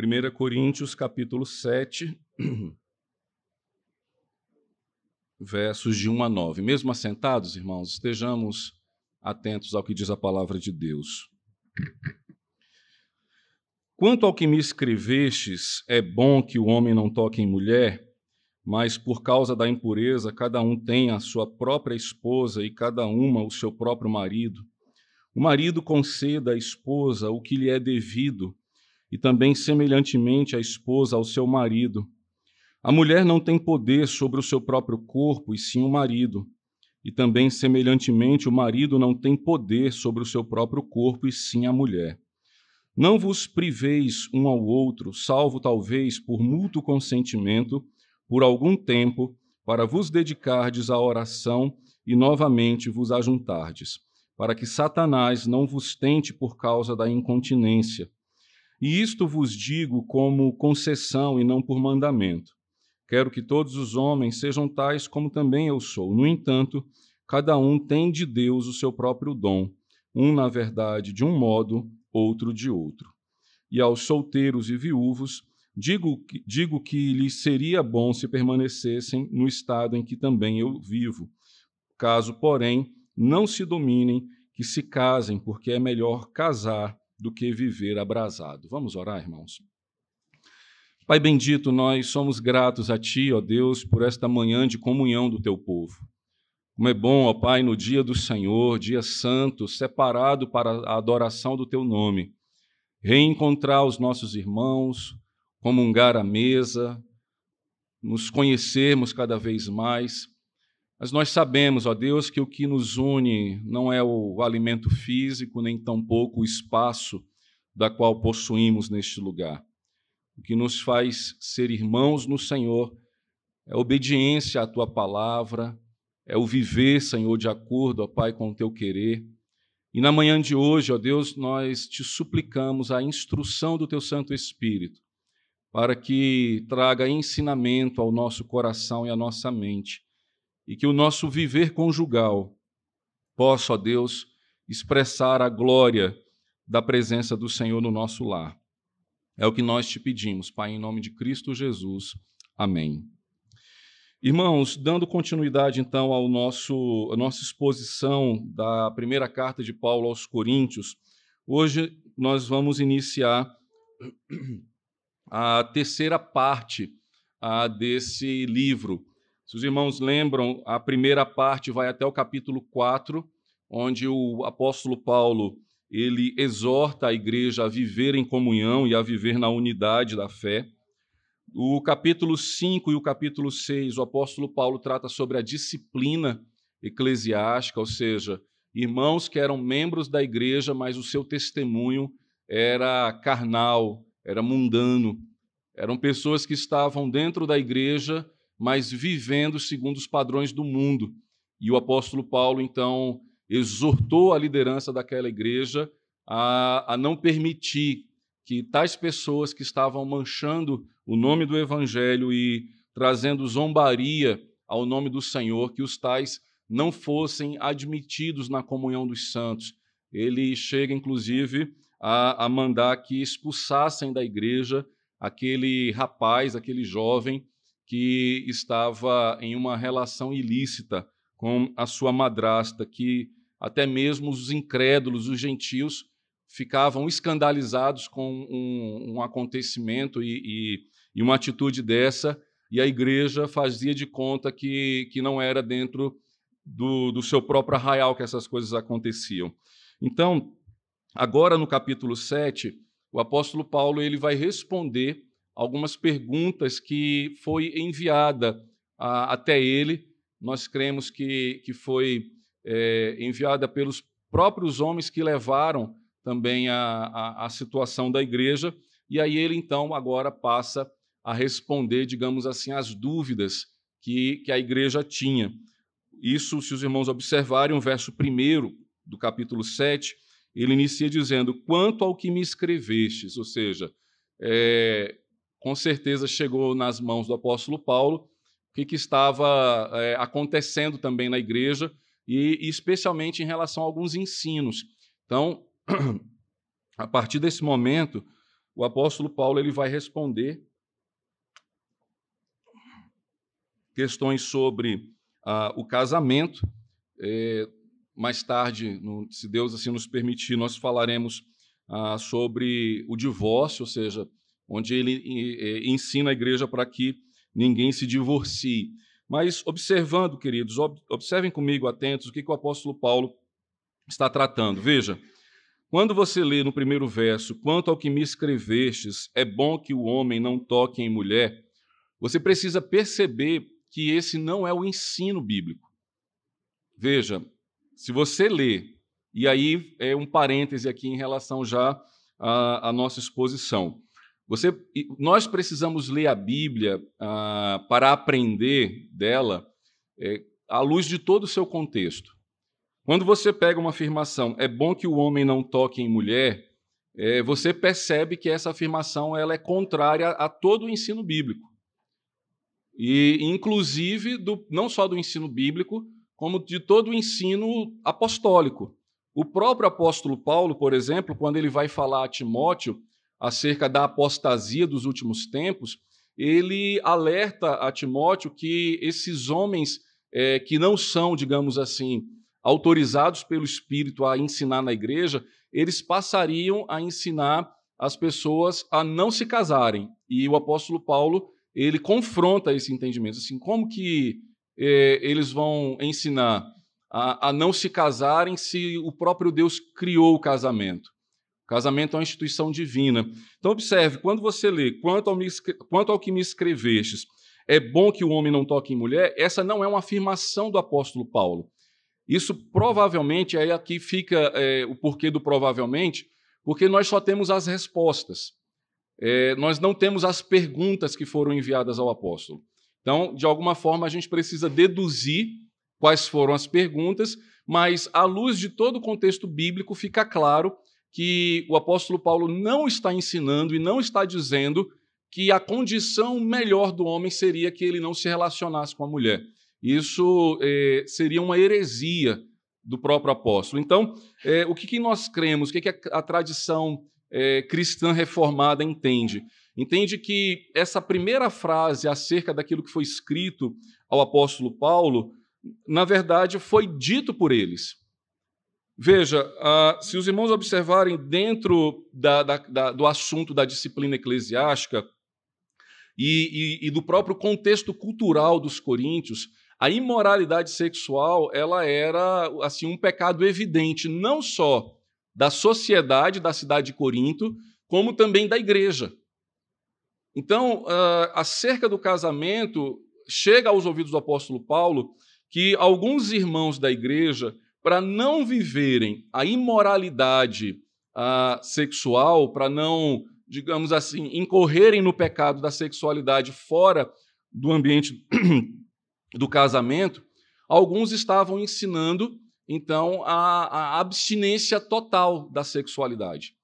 1 Coríntios capítulo 7, versos de 1 a 9. Mesmo assentados, irmãos, estejamos atentos ao que diz a palavra de Deus. Quanto ao que me escrevestes, é bom que o homem não toque em mulher, mas por causa da impureza, cada um tem a sua própria esposa e cada uma o seu próprio marido. O marido conceda à esposa o que lhe é devido, e também semelhantemente a esposa ao seu marido. A mulher não tem poder sobre o seu próprio corpo, e sim o marido. E também, semelhantemente, o marido não tem poder sobre o seu próprio corpo, e sim a mulher. Não vos priveis um ao outro, salvo talvez por mútuo consentimento, por algum tempo, para vos dedicardes à oração e novamente vos ajuntardes, para que Satanás não vos tente por causa da incontinência. E isto vos digo como concessão e não por mandamento. Quero que todos os homens sejam tais como também eu sou. No entanto, cada um tem de Deus o seu próprio dom, um, na verdade, de um modo, outro de outro. E aos solteiros e viúvos, digo, digo que lhes seria bom se permanecessem no estado em que também eu vivo. Caso, porém, não se dominem, que se casem, porque é melhor casar do que viver abrasado. Vamos orar, irmãos? Pai bendito, nós somos gratos a Ti, ó Deus, por esta manhã de comunhão do Teu povo. Como é bom, ó Pai, no dia do Senhor, dia santo, separado para a adoração do Teu nome, reencontrar os nossos irmãos, comungar a mesa, nos conhecermos cada vez mais. Mas nós sabemos, ó Deus, que o que nos une não é o alimento físico, nem tampouco o espaço da qual possuímos neste lugar. O que nos faz ser irmãos no Senhor é a obediência à tua palavra, é o viver, Senhor, de acordo, ó Pai, com o teu querer. E na manhã de hoje, ó Deus, nós te suplicamos a instrução do teu Santo Espírito, para que traga ensinamento ao nosso coração e à nossa mente e que o nosso viver conjugal possa, ó Deus, expressar a glória da presença do Senhor no nosso lar. É o que nós te pedimos, Pai, em nome de Cristo Jesus. Amém. Irmãos, dando continuidade então ao nosso, à nossa exposição da primeira carta de Paulo aos Coríntios, hoje nós vamos iniciar a terceira parte a, desse livro, se os irmãos lembram, a primeira parte vai até o capítulo 4, onde o apóstolo Paulo ele exorta a igreja a viver em comunhão e a viver na unidade da fé. O capítulo 5 e o capítulo 6, o apóstolo Paulo trata sobre a disciplina eclesiástica, ou seja, irmãos que eram membros da igreja, mas o seu testemunho era carnal, era mundano. Eram pessoas que estavam dentro da igreja, mas vivendo segundo os padrões do mundo. E o apóstolo Paulo, então, exortou a liderança daquela igreja a, a não permitir que tais pessoas que estavam manchando o nome do evangelho e trazendo zombaria ao nome do Senhor, que os tais não fossem admitidos na comunhão dos santos. Ele chega, inclusive, a, a mandar que expulsassem da igreja aquele rapaz, aquele jovem que estava em uma relação ilícita com a sua madrasta, que até mesmo os incrédulos, os gentios, ficavam escandalizados com um, um acontecimento e, e, e, uma atitude dessa, e a igreja fazia de conta que, que não era dentro do, do seu próprio arraial que essas coisas aconteciam. Então, agora no capítulo 7, o apóstolo Paulo ele vai responder algumas perguntas que foi enviada a, até ele. Nós cremos que, que foi é, enviada pelos próprios homens que levaram também a, a, a situação da igreja. E aí ele, então, agora passa a responder, digamos assim, as dúvidas que, que a igreja tinha. Isso, se os irmãos observarem, o verso 1 do capítulo 7, ele inicia dizendo: Quanto ao que me escrevestes, ou seja, é, com certeza chegou nas mãos do apóstolo Paulo o que, que estava é, acontecendo também na igreja, e, especialmente em relação a alguns ensinos. Então, a partir desse momento, o apóstolo Paulo ele vai responder questões sobre ah, o casamento. É, mais tarde, no, se Deus assim nos permitir, nós falaremos ah, sobre o divórcio, ou seja, onde ele ensina a igreja para que ninguém se divorcie. Mas observando, queridos, ob, observem comigo atentos o que, que o apóstolo Paulo está tratando. Veja, quando você lê no primeiro verso, quanto ao que me escrevestes, é bom que o homem não toque em mulher, você precisa perceber que esse não é o ensino bíblico. Veja, se você lê, e aí é um parêntese aqui em relação já à, à nossa exposição. Você, nós precisamos ler a Bíblia ah, para aprender dela é, à luz de todo o seu contexto. Quando você pega uma afirmação, é bom que o homem não toque em mulher, é, você percebe que essa afirmação ela é contrária a todo o ensino bíblico e inclusive do, não só do ensino bíblico, como de todo o ensino apostólico. O próprio apóstolo Paulo, por exemplo, quando ele vai falar a Timóteo acerca da apostasia dos últimos tempos, ele alerta a Timóteo que esses homens é, que não são, digamos assim, autorizados pelo Espírito a ensinar na igreja, eles passariam a ensinar as pessoas a não se casarem. E o apóstolo Paulo ele confronta esse entendimento. Assim, como que é, eles vão ensinar a, a, não se casarem se o próprio Deus criou o casamento? Casamento é uma instituição divina. Então, observe, quando você lê, quanto ao, me, quanto ao que me escrevestes, é bom que o homem não toque em mulher, essa não é uma afirmação do apóstolo Paulo. Isso provavelmente, aí aqui fica é, o porquê do provavelmente, porque nós só temos as respostas é, nós não temos as perguntas que foram enviadas ao apóstolo. Então, de alguma forma, a gente precisa deduzir quais foram as perguntas, mas, à luz de todo o contexto bíblico, fica claro que o apóstolo Paulo não está ensinando e não está dizendo que a condição melhor do homem seria que ele não se relacionasse com a mulher. Isso é, seria uma heresia do próprio apóstolo. Então, é, o que, que, nós cremos, o que, que a, a tradição é, cristã reformada entende. Entende que essa primeira frase acerca daquilo que foi escrito ao apóstolo Paulo, na verdade, foi dito por eles. Veja, uh, se os irmãos observarem dentro da, da, da, do assunto da disciplina eclesiástica e, e, e do próprio contexto cultural dos coríntios, a imoralidade sexual ela era assim um pecado evidente, não só da sociedade da cidade de Corinto, como também da igreja. Então, uh, acerca do casamento, chega aos ouvidos do apóstolo Paulo que alguns irmãos da igreja, para não viverem a imoralidade uh, sexual, para não, digamos assim, incorrerem no pecado da sexualidade fora do ambiente do casamento, alguns estavam ensinando então, a, a abstinência total da sexualidade.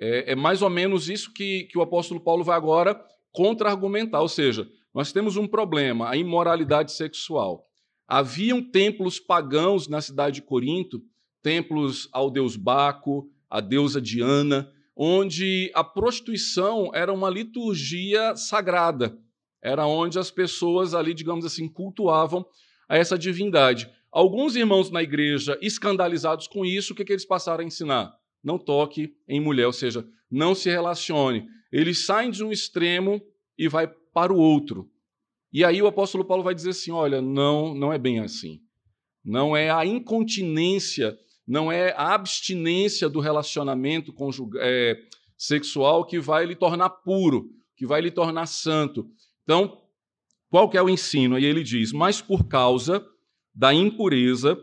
É, é, mais ou menos isso que, que o apóstolo Paulo vai agora contra-argumentar, ou seja, nós temos um problema, a imoralidade sexual. Haviam templos pagãos na cidade de Corinto, templos ao deus Baco, à deusa Diana, onde a prostituição era uma liturgia sagrada, era onde as pessoas ali, digamos assim, cultuavam a essa divindade. Alguns irmãos na igreja, escandalizados com isso, o que, que eles passaram a ensinar? Não toque em mulher, ou seja, não se relacione. Eles saem de um extremo e vai para o outro. E aí o apóstolo Paulo vai dizer assim: olha, não, não é bem assim. Não é a incontinência, não é a abstinência do relacionamento é, sexual que vai lhe tornar puro, que vai lhe tornar santo. Então, qual é o ensino? Aí ele diz: mas por causa da impureza,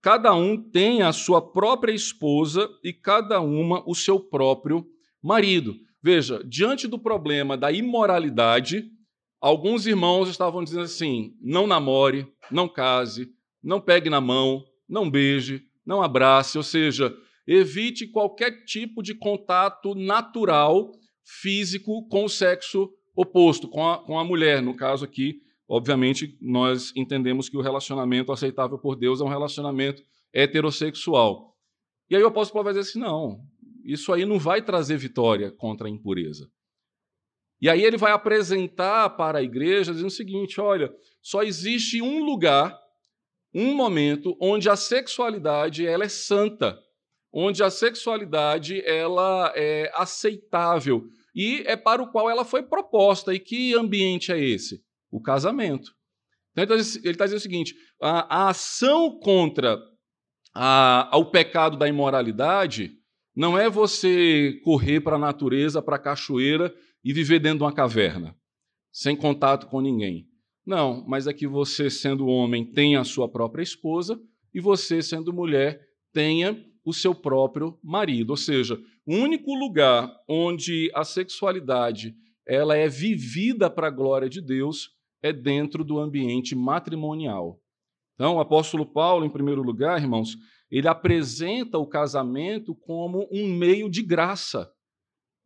cada um tem a sua própria esposa e cada uma o seu próprio marido. Veja, diante do problema da imoralidade, alguns irmãos estavam dizendo assim: não namore, não case, não pegue na mão, não beije, não abrace, ou seja, evite qualquer tipo de contato natural, físico, com o sexo oposto, com a, com a mulher, no caso aqui, Obviamente, nós entendemos que o relacionamento aceitável por Deus é um relacionamento heterossexual. E aí o apóstolo Paulo vai dizer assim: não, isso aí não vai trazer vitória contra a impureza. E aí ele vai apresentar para a igreja dizendo o seguinte: olha, só existe um lugar, um momento onde a sexualidade ela é santa, onde a sexualidade ela é aceitável e é para o qual ela foi proposta. E que ambiente é esse? O casamento. Então, ele está dizendo o seguinte: a, a ação contra a, ao pecado da imoralidade não é você correr para a natureza, para a cachoeira e viver dentro de uma caverna, sem contato com ninguém. Não, mas é que você, sendo homem, tenha a sua própria esposa e você, sendo mulher, tenha o seu próprio marido. Ou seja, o único lugar onde a sexualidade ela é vivida para a glória de Deus é dentro do ambiente matrimonial. Então, o apóstolo Paulo, em primeiro lugar, irmãos, ele apresenta o casamento como um meio de graça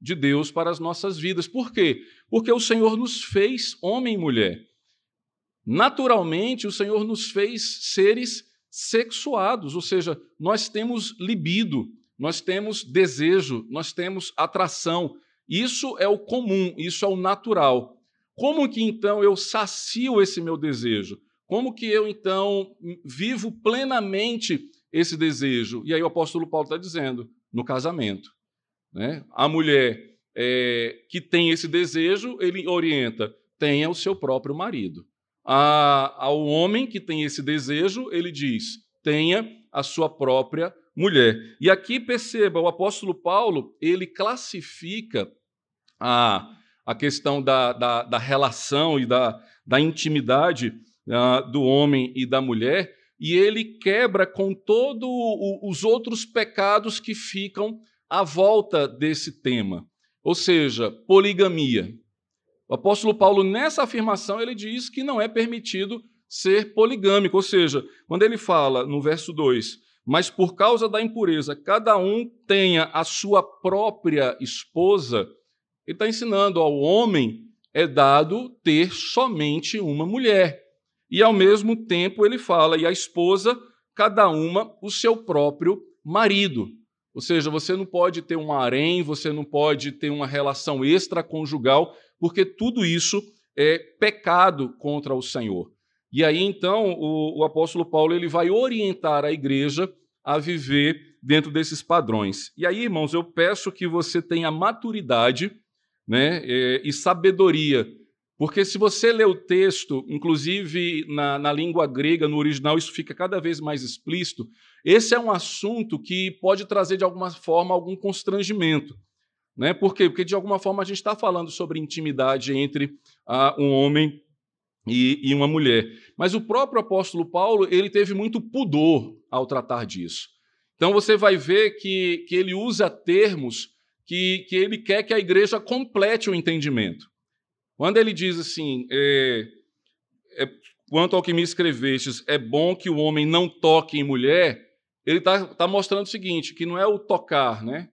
de Deus para as nossas vidas. Por quê? Porque o Senhor nos fez homem e mulher. Naturalmente, o Senhor nos fez seres sexuados, ou seja, nós temos libido, nós temos desejo, nós temos atração. Isso é o comum, isso é o natural. Como que então eu sacio esse meu desejo? Como que eu então vivo plenamente esse desejo? E aí o apóstolo Paulo está dizendo: no casamento. Né? A mulher é, que tem esse desejo, ele orienta, tenha o seu próprio marido. A, ao homem que tem esse desejo, ele diz, tenha a sua própria mulher. E aqui perceba, o apóstolo Paulo, ele classifica a, a questão da, da, da relação e da, da intimidade uh, do homem e da mulher, e ele quebra com todos os outros pecados que ficam à volta desse tema, ou seja, poligamia. O apóstolo Paulo, nessa afirmação, ele diz que não é permitido ser poligâmico, ou seja, quando ele fala no verso 2, mas por causa da impureza, cada um tenha a sua própria esposa, ele está ensinando ao homem é dado ter somente uma mulher. E ao mesmo tempo ele fala, e a esposa, cada uma o seu próprio marido. Ou seja, você não pode ter um harém, você não pode ter uma relação extraconjugal, porque tudo isso é pecado contra o Senhor. E aí então o, o apóstolo Paulo ele vai orientar a igreja a viver dentro desses padrões. E aí, irmãos, eu peço que você tenha maturidade né, é, e sabedoria porque se você lê o texto, inclusive na, na, língua grega, no original, isso fica cada vez mais explícito. Esse é um assunto que pode trazer, de alguma forma, algum constrangimento. Né? Por quê? Porque, de alguma forma, a gente está falando sobre intimidade entre ah, um homem e, e, uma mulher. Mas o próprio apóstolo Paulo ele teve muito pudor ao tratar disso. Então, você vai ver que, que ele usa termos que, que ele quer que a igreja complete o entendimento. Quando ele diz assim, é, é, quanto ao que me escrevestes, é bom que o homem não toque em mulher, ele está tá mostrando o seguinte, que não é o tocar, né?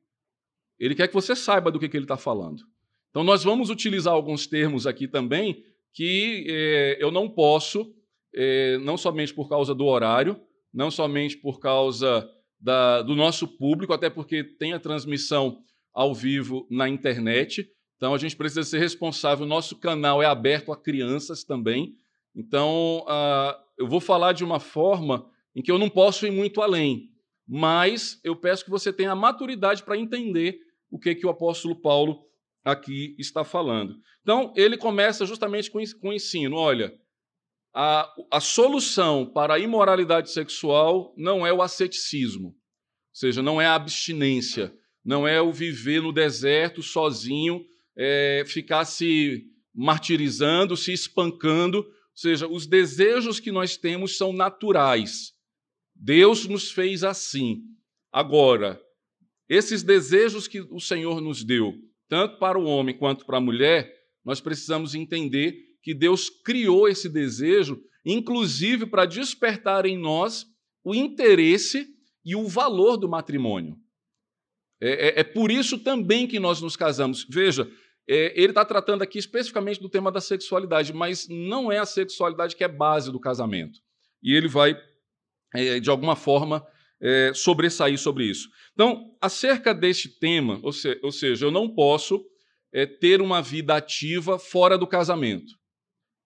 Ele quer que você saiba do que, que ele está falando. Então, nós vamos utilizar alguns termos aqui também que é, eu não posso, é, não somente por causa do horário, não somente por causa da, do nosso público, até porque tem a transmissão ao vivo na internet, então a gente precisa ser responsável. O nosso canal é aberto a crianças também. Então uh, eu vou falar de uma forma em que eu não posso ir muito além, mas eu peço que você tenha a maturidade para entender o que, que o apóstolo Paulo aqui está falando. Então ele começa justamente com, com o ensino: olha, a, a solução para a imoralidade sexual não é o asceticismo, ou seja, não é a abstinência, não é o viver no deserto sozinho é, ficar se martirizando, se espancando. Ou seja, os desejos que nós temos são naturais. Deus nos fez assim. Agora, esses desejos que o Senhor nos deu, tanto para o homem quanto para a mulher, nós precisamos entender que Deus criou esse desejo, inclusive para despertar em nós o interesse e o valor do matrimônio. É, é, é, por isso também que nós nos casamos. Veja, é, ele está tratando aqui especificamente do tema da sexualidade, mas não é a sexualidade que é base do casamento. E ele vai, é, de alguma forma, é, sobressair sobre isso. Então, acerca deste tema, ou, se, ou seja, eu não posso é, ter uma vida ativa fora do casamento.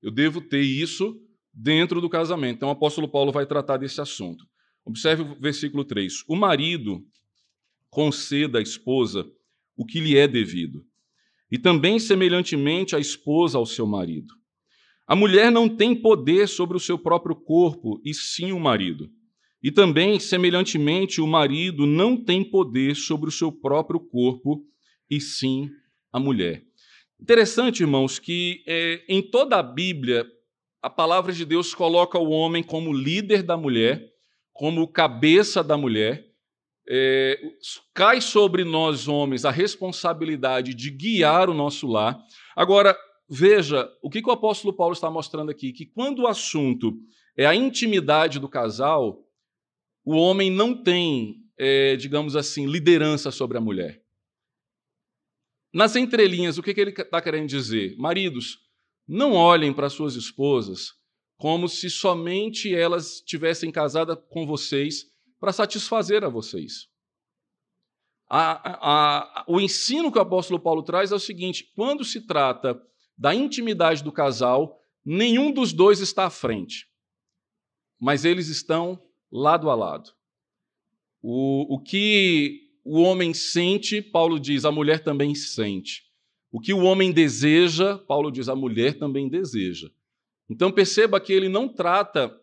Eu devo ter isso dentro do casamento. Então, o apóstolo Paulo vai tratar desse assunto. Observe o versículo 3. O marido conceda à esposa o que lhe é devido, e também, semelhantemente, a esposa ao seu marido. A mulher não tem poder sobre o seu próprio corpo, e sim o marido. E também, semelhantemente, o marido não tem poder sobre o seu próprio corpo, e sim a mulher. Interessante, irmãos, que é, em toda a Bíblia, a palavra de Deus coloca o homem como líder da mulher, como cabeça da mulher. É, cai sobre nós, homens, a responsabilidade de guiar o nosso lar. Agora, veja o que, que o apóstolo Paulo está mostrando aqui: que quando o assunto é a intimidade do casal, o homem não tem, é, digamos assim, liderança sobre a mulher. Nas entrelinhas, o que, que ele está querendo dizer? Maridos, não olhem para suas esposas como se somente elas tivessem casada com vocês para satisfazer a vocês. A, a, a, o ensino que o apóstolo Paulo traz é o seguinte: quando se trata da intimidade do casal, nenhum dos dois está à frente, mas eles estão lado a lado. O, o que o homem sente, Paulo diz, a mulher também sente. O que o homem deseja, Paulo diz, a mulher também deseja. Então perceba que ele não trata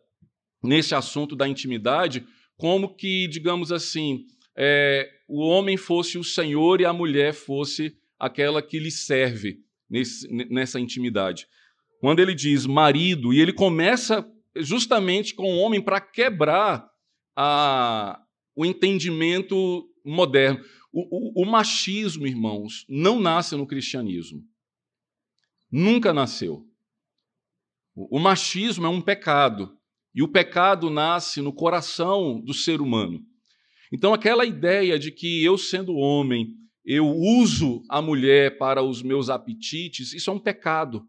nesse assunto da intimidade como que, digamos assim, é, o homem fosse o senhor e a mulher fosse aquela que lhe serve nesse, nessa intimidade. Quando ele diz marido, e ele começa justamente com o homem para quebrar a, o entendimento moderno. O, o, o machismo, irmãos, não nasce no cristianismo. Nunca nasceu. O, machismo é um pecado. E o pecado nasce no coração do ser humano. Então, aquela ideia de que eu, sendo homem, eu uso a mulher para os meus apetites, isso é um pecado.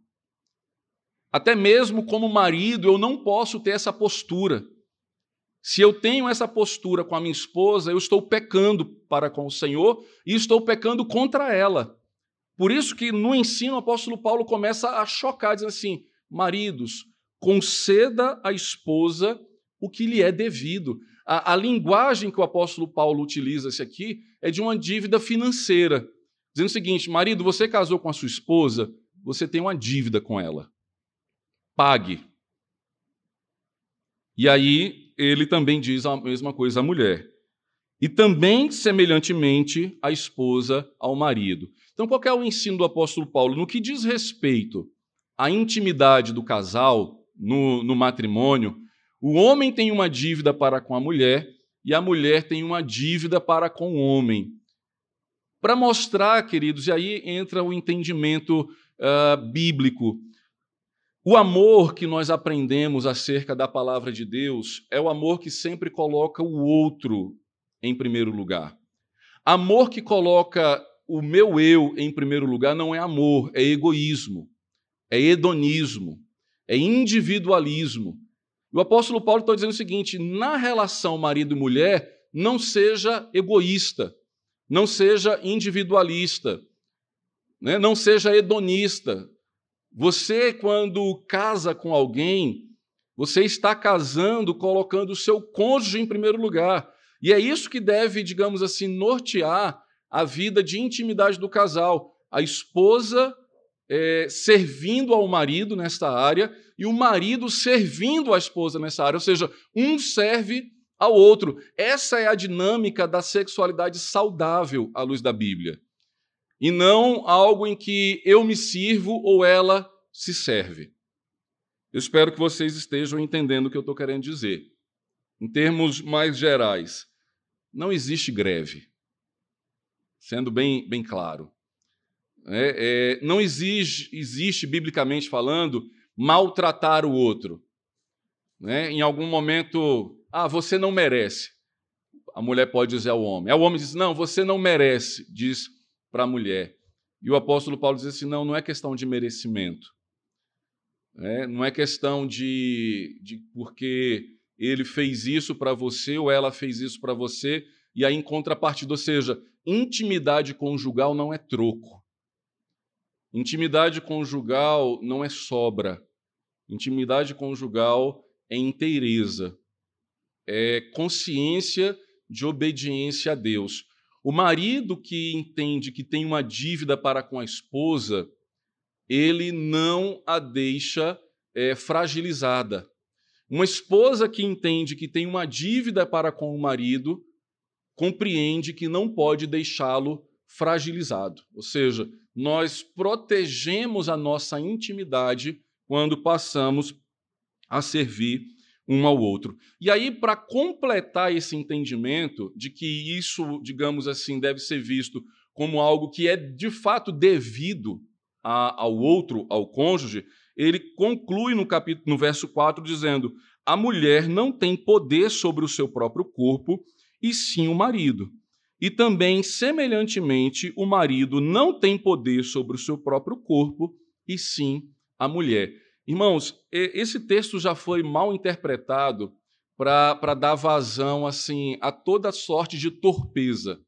Até mesmo como marido, eu não posso ter essa postura. Se eu tenho essa postura com a minha esposa, eu estou pecando para com o Senhor e estou pecando contra ela. Por isso que no ensino o apóstolo Paulo começa a chocar, dizendo assim: maridos, conceda à esposa o que lhe é devido. A, a linguagem que o apóstolo Paulo utiliza -se aqui é de uma dívida financeira, dizendo o seguinte: marido, você casou com a sua esposa, você tem uma dívida com ela. Pague. E aí ele também diz a mesma coisa à mulher. E também, semelhantemente, a esposa ao marido. Então, qual é o ensino do apóstolo Paulo? No que diz respeito à intimidade do casal no, no matrimônio, o homem tem uma dívida para com a mulher e a mulher tem uma dívida para com o homem. Para mostrar, queridos, e aí entra o entendimento uh, bíblico. O amor que nós aprendemos acerca da palavra de Deus é o amor que sempre coloca o outro em primeiro lugar. Amor que coloca o meu eu em primeiro lugar não é amor, é egoísmo, é hedonismo, é individualismo. O apóstolo Paulo está dizendo o seguinte: na relação marido e mulher, não seja egoísta, não seja individualista, né? não seja hedonista. Você, quando casa com alguém, você está casando colocando o seu cônjuge em primeiro lugar. E é isso que deve, digamos assim, nortear a vida de intimidade do casal. A esposa é, servindo ao marido nesta área e o marido servindo a esposa nessa área, ou seja, um serve ao outro. Essa é a dinâmica da sexualidade saudável à luz da Bíblia. E não algo em que eu me sirvo ou ela se serve. Eu espero que vocês estejam entendendo o que eu estou querendo dizer. Em termos mais gerais, não existe greve. Sendo bem, bem claro. É, é, não exige, existe, biblicamente falando, maltratar o outro. Né? Em algum momento, ah, você não merece. A mulher pode dizer ao homem. Aí o homem diz, não, você não merece, diz para a mulher. E o apóstolo Paulo diz assim: não, não é questão de merecimento. É, não é questão de, de porque ele fez isso para você ou ela fez isso para você, e aí em contrapartida, ou seja, intimidade conjugal não é troco. Intimidade conjugal não é sobra. Intimidade conjugal é inteireza, é consciência de obediência a Deus. O marido que entende que tem uma dívida para com a esposa, ele não a deixa é, fragilizada. Uma esposa que entende que tem uma dívida para com o marido, compreende que não pode deixá-lo fragilizado. Ou seja, nós protegemos a nossa intimidade quando passamos a servir um ao outro. E aí, para completar esse entendimento de que isso, digamos assim, deve ser visto como algo que é de fato devido a, ao outro, ao cônjuge, ele conclui no capítulo, no verso 4, dizendo: a mulher não tem poder sobre o seu próprio corpo, e sim o marido. E também, semelhantemente, o marido não tem poder sobre o seu próprio corpo, e sim a mulher. Irmãos, esse texto já foi mal interpretado para dar vazão assim a toda sorte de torpeza.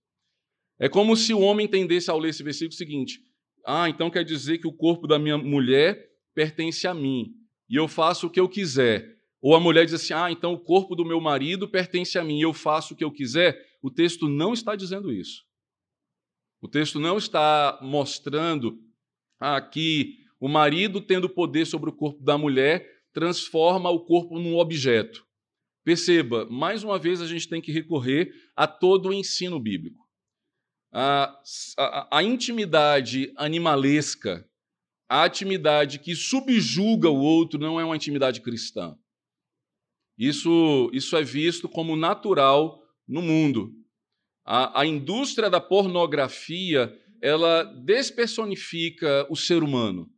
É como se o homem entendesse ao ler esse versículo o seguinte: ah, então quer dizer que o corpo da minha mulher pertence a mim e eu faço o que eu quiser. Ou a mulher diz assim: ah, então o corpo do meu marido pertence a mim e eu faço o que eu quiser. O texto não está dizendo isso. O texto não está mostrando que o marido, tendo poder sobre o corpo da mulher, transforma o corpo num objeto. Perceba, mais uma vez a gente tem que recorrer a todo o ensino bíblico. A, a, a intimidade animalesca a intimidade que subjuga o outro não é uma intimidade cristã. Isso, isso é visto como natural no mundo. A, a indústria da pornografia ela despersonifica o ser humano,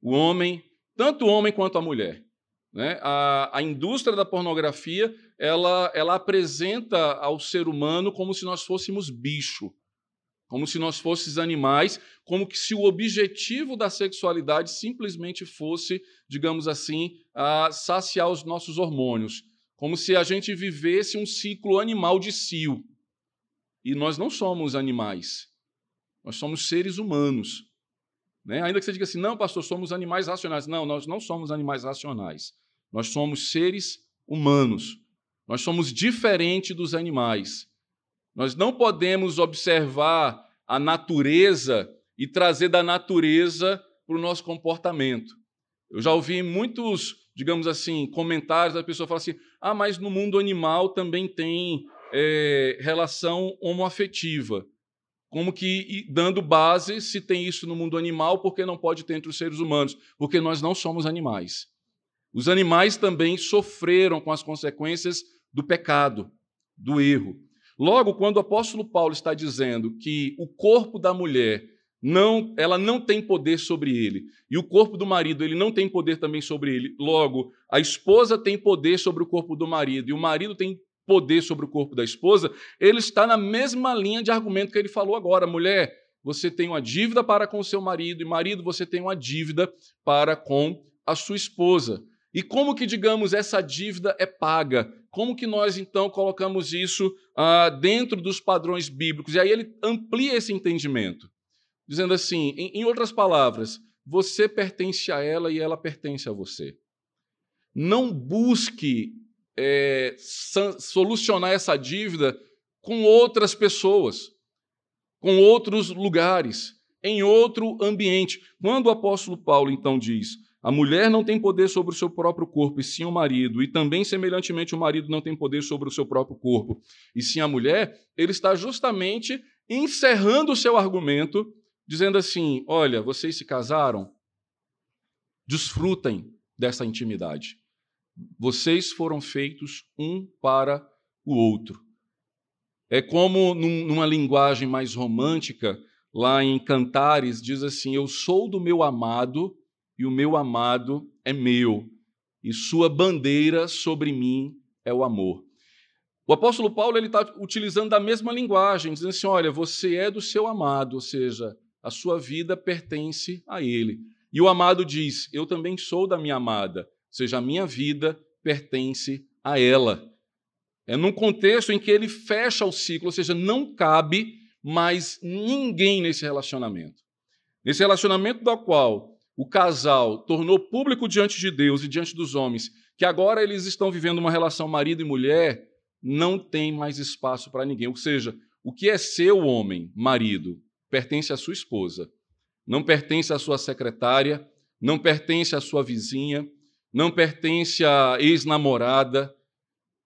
o homem, tanto o homem quanto a mulher. Né? A, a indústria da pornografia ela, ela apresenta ao ser humano como se nós fôssemos bicho, como se nós fôssemos animais, como que se o objetivo da sexualidade simplesmente fosse, digamos assim, saciar os nossos hormônios, como se a gente vivesse um ciclo animal de cio. E nós não somos animais, nós somos seres humanos. Né? Ainda que você diga assim, não, pastor, somos animais racionais. Não, nós não somos animais racionais. Nós somos seres humanos. Nós somos diferentes dos animais. Nós não podemos observar a natureza e trazer da natureza para o nosso comportamento. Eu já ouvi muitos, digamos assim, comentários da pessoa falar assim: ah, mas no mundo animal também tem é, relação homoafetiva. Como que dando base, se tem isso no mundo animal, por que não pode ter entre os seres humanos? Porque nós não somos animais. Os animais também sofreram com as consequências do pecado, do erro. Logo, quando o apóstolo Paulo está dizendo que o corpo da mulher não, ela não tem poder sobre ele, e o corpo do marido ele não tem poder também sobre ele. Logo, a esposa tem poder sobre o corpo do marido e o marido tem poder sobre o corpo da esposa. Ele está na mesma linha de argumento que ele falou agora, mulher. Você tem uma dívida para com seu marido, e marido, você tem uma dívida para com a sua esposa. E como que, digamos, essa dívida é paga? Como que nós, então, colocamos isso ah, dentro dos padrões bíblicos? E aí ele amplia esse entendimento, dizendo assim, em, em outras palavras, você pertence a ela e ela pertence a você. Não busque é, solucionar essa dívida com outras pessoas, com outros lugares, em outro ambiente. Quando o apóstolo Paulo, então, diz a mulher não tem poder sobre o seu próprio corpo, e sim o marido. E também, semelhantemente, o marido não tem poder sobre o seu próprio corpo, e sim a mulher. Ele está justamente encerrando o seu argumento, dizendo assim: olha, vocês se casaram, desfrutem dessa intimidade. Vocês foram feitos um para o outro. É como numa linguagem mais romântica, lá em Cantares, diz assim: Eu sou do meu amado e o meu amado é meu, e sua bandeira sobre mim é o amor. O apóstolo Paulo ele está utilizando a mesma linguagem, dizendo assim: olha, você é do seu amado, ou seja, a sua vida pertence a ele. E o amado diz: eu também sou da minha amada, ou seja, a minha vida pertence a ela. É num contexto em que ele fecha o ciclo, ou seja, não cabe mais ninguém nesse relacionamento. Nesse relacionamento do qual o casal tornou público diante de Deus e diante dos homens que agora eles estão vivendo uma relação marido e mulher, não tem mais espaço para ninguém. Ou seja, o que é seu homem, marido, pertence à sua esposa, não pertence à sua secretária, não pertence à sua vizinha, não pertence à ex-namorada.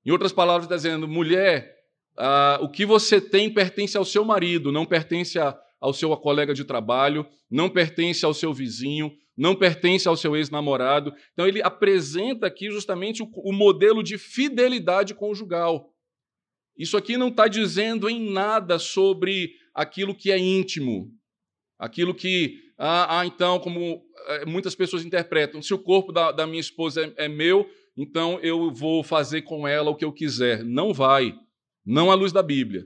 Em outras palavras, dizendo, mulher, ah, o que você tem pertence ao seu marido, não pertence a, ao seu colega de trabalho, não pertence ao seu vizinho, não pertence ao seu ex-namorado. Então, ele apresenta aqui justamente o, o modelo de fidelidade conjugal. Isso aqui não está dizendo em nada sobre aquilo que é íntimo, aquilo que, ah, ah então, como eh, muitas pessoas interpretam, se o corpo da, da minha esposa é, é meu, então eu vou fazer com ela o que eu quiser. Não vai. Não à luz da Bíblia.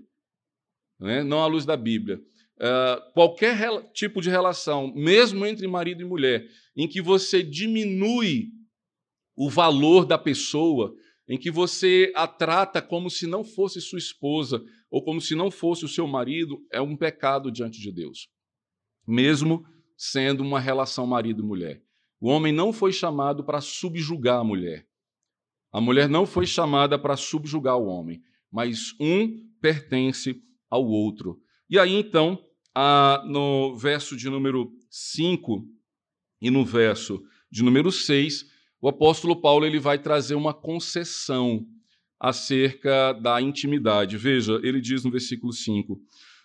Né? Não à luz da Bíblia. Uh, qualquer tipo de relação, mesmo entre marido e mulher, em que você diminui o valor da pessoa, em que você a trata como se não fosse sua esposa ou como se não fosse o seu marido, é um pecado diante de Deus. Mesmo sendo uma relação marido e mulher. O homem não foi chamado para subjugar a mulher. A mulher não foi chamada para subjugar o homem, mas um pertence ao outro. E aí então, no verso de número 5 e no verso de número 6, o apóstolo Paulo ele vai trazer uma concessão acerca da intimidade. Veja, ele diz no versículo 5: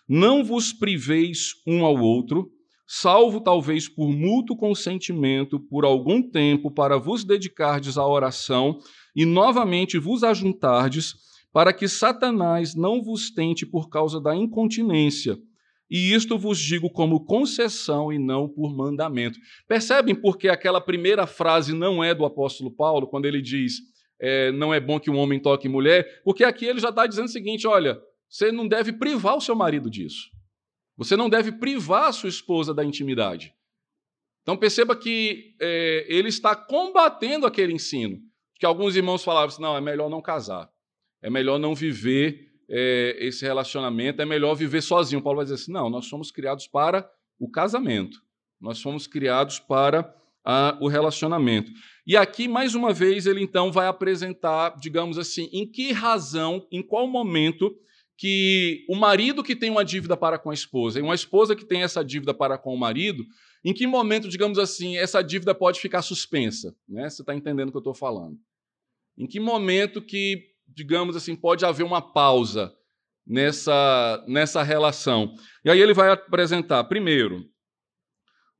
Não vos priveis um ao outro, salvo talvez por mútuo consentimento por algum tempo para vos dedicardes à oração e novamente vos ajuntardes, para que Satanás não vos tente por causa da incontinência e isto vos digo como concessão e não por mandamento. Percebem porque aquela primeira frase não é do apóstolo Paulo, quando ele diz é, não é bom que um homem toque mulher? Porque aqui ele já está dizendo o seguinte: olha, você não deve privar o seu marido disso. Você não deve privar a sua esposa da intimidade. Então perceba que é, ele está combatendo aquele ensino. Que alguns irmãos falavam assim: não, é melhor não casar, é melhor não viver é, esse relacionamento, é melhor viver sozinho. Paulo vai dizer assim: não, nós somos criados para o casamento, nós fomos criados para o relacionamento. E aqui, mais uma vez, ele então vai apresentar, digamos assim, em que razão, em qual momento que o marido que tem uma dívida para com a esposa e uma esposa que tem essa dívida para com o marido, em que momento, digamos assim, essa dívida pode ficar suspensa? Né? Você está entendendo o que eu estou falando? Em que momento que digamos assim, pode haver uma pausa nessa, nessa relação. E aí ele vai apresentar, primeiro,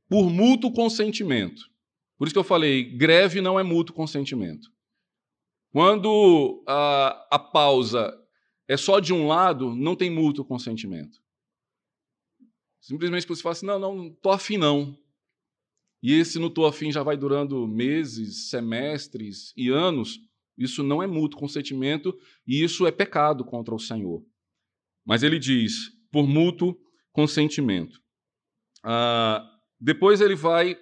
por mútuo consentimento. Por isso que eu falei, greve não é mútuo consentimento. Quando a, a pausa é só de um lado, não tem mútuo consentimento. Simplesmente você fala assim, não, não, estou afim não. E esse não estou afim já vai durando meses, semestres e anos, isso não é mútuo consentimento e isso é pecado contra o Senhor. Mas ele diz, por mútuo consentimento. Ah, depois ele vai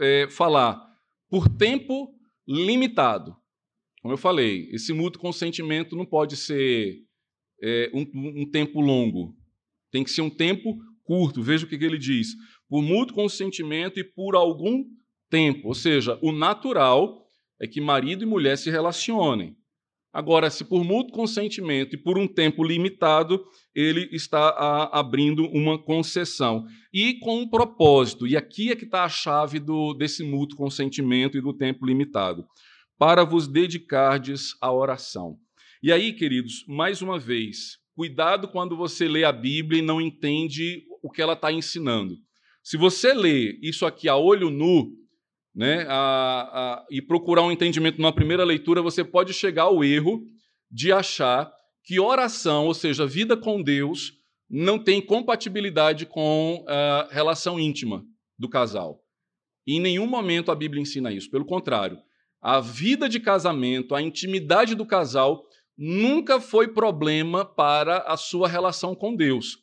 é, falar, por tempo limitado. Como eu falei, esse mútuo consentimento não pode ser é, um, um, tempo longo. Tem que ser um tempo curto. Veja o que, que ele diz. Por mútuo consentimento e por algum tempo. Ou seja, o natural é que marido e mulher se relacionem. Agora, se por mútuo consentimento e por um tempo limitado, ele está a, abrindo uma concessão. E com um propósito, e aqui é que está a chave do, desse mútuo consentimento e do tempo limitado, para vos dedicardes à oração. E aí, queridos, mais uma vez, cuidado quando você lê a Bíblia e não entende o que ela está ensinando. Se você lê isso aqui a olho nu, né, a, a, e procurar um entendimento numa primeira leitura, você pode chegar ao erro de achar que oração, ou seja, vida com Deus, não tem compatibilidade com a relação íntima do casal. E em nenhum momento a Bíblia ensina isso. Pelo contrário, a vida de casamento, a intimidade do casal, nunca foi problema para a sua relação com Deus.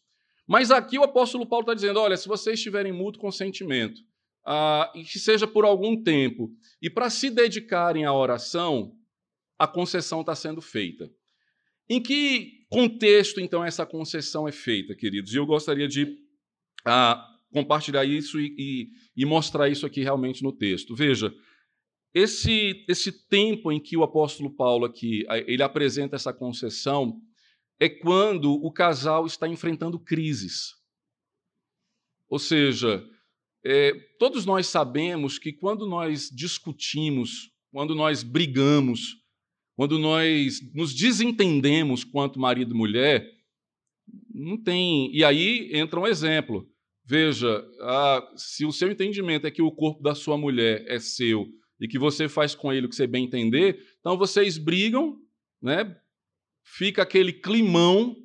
Mas aqui o apóstolo Paulo está dizendo: olha, se vocês tiverem mútuo consentimento, ah, e que seja por algum tempo, e para se dedicarem à oração, a concessão está sendo feita. Em que contexto, então, essa concessão é feita, queridos? E eu gostaria de ah, compartilhar isso e, e, e mostrar isso aqui realmente no texto. Veja, esse, esse tempo em que o apóstolo Paulo aqui ele apresenta essa concessão é quando o casal está enfrentando crises. Ou seja, é, todos nós sabemos que quando nós discutimos, quando nós brigamos, quando nós nos desentendemos quanto marido e mulher, não tem. E aí entra um exemplo. Veja, ah, se o seu entendimento é que o corpo da sua mulher é seu e que você faz com ele o que você bem entender, então vocês brigam, né? Fica aquele climão,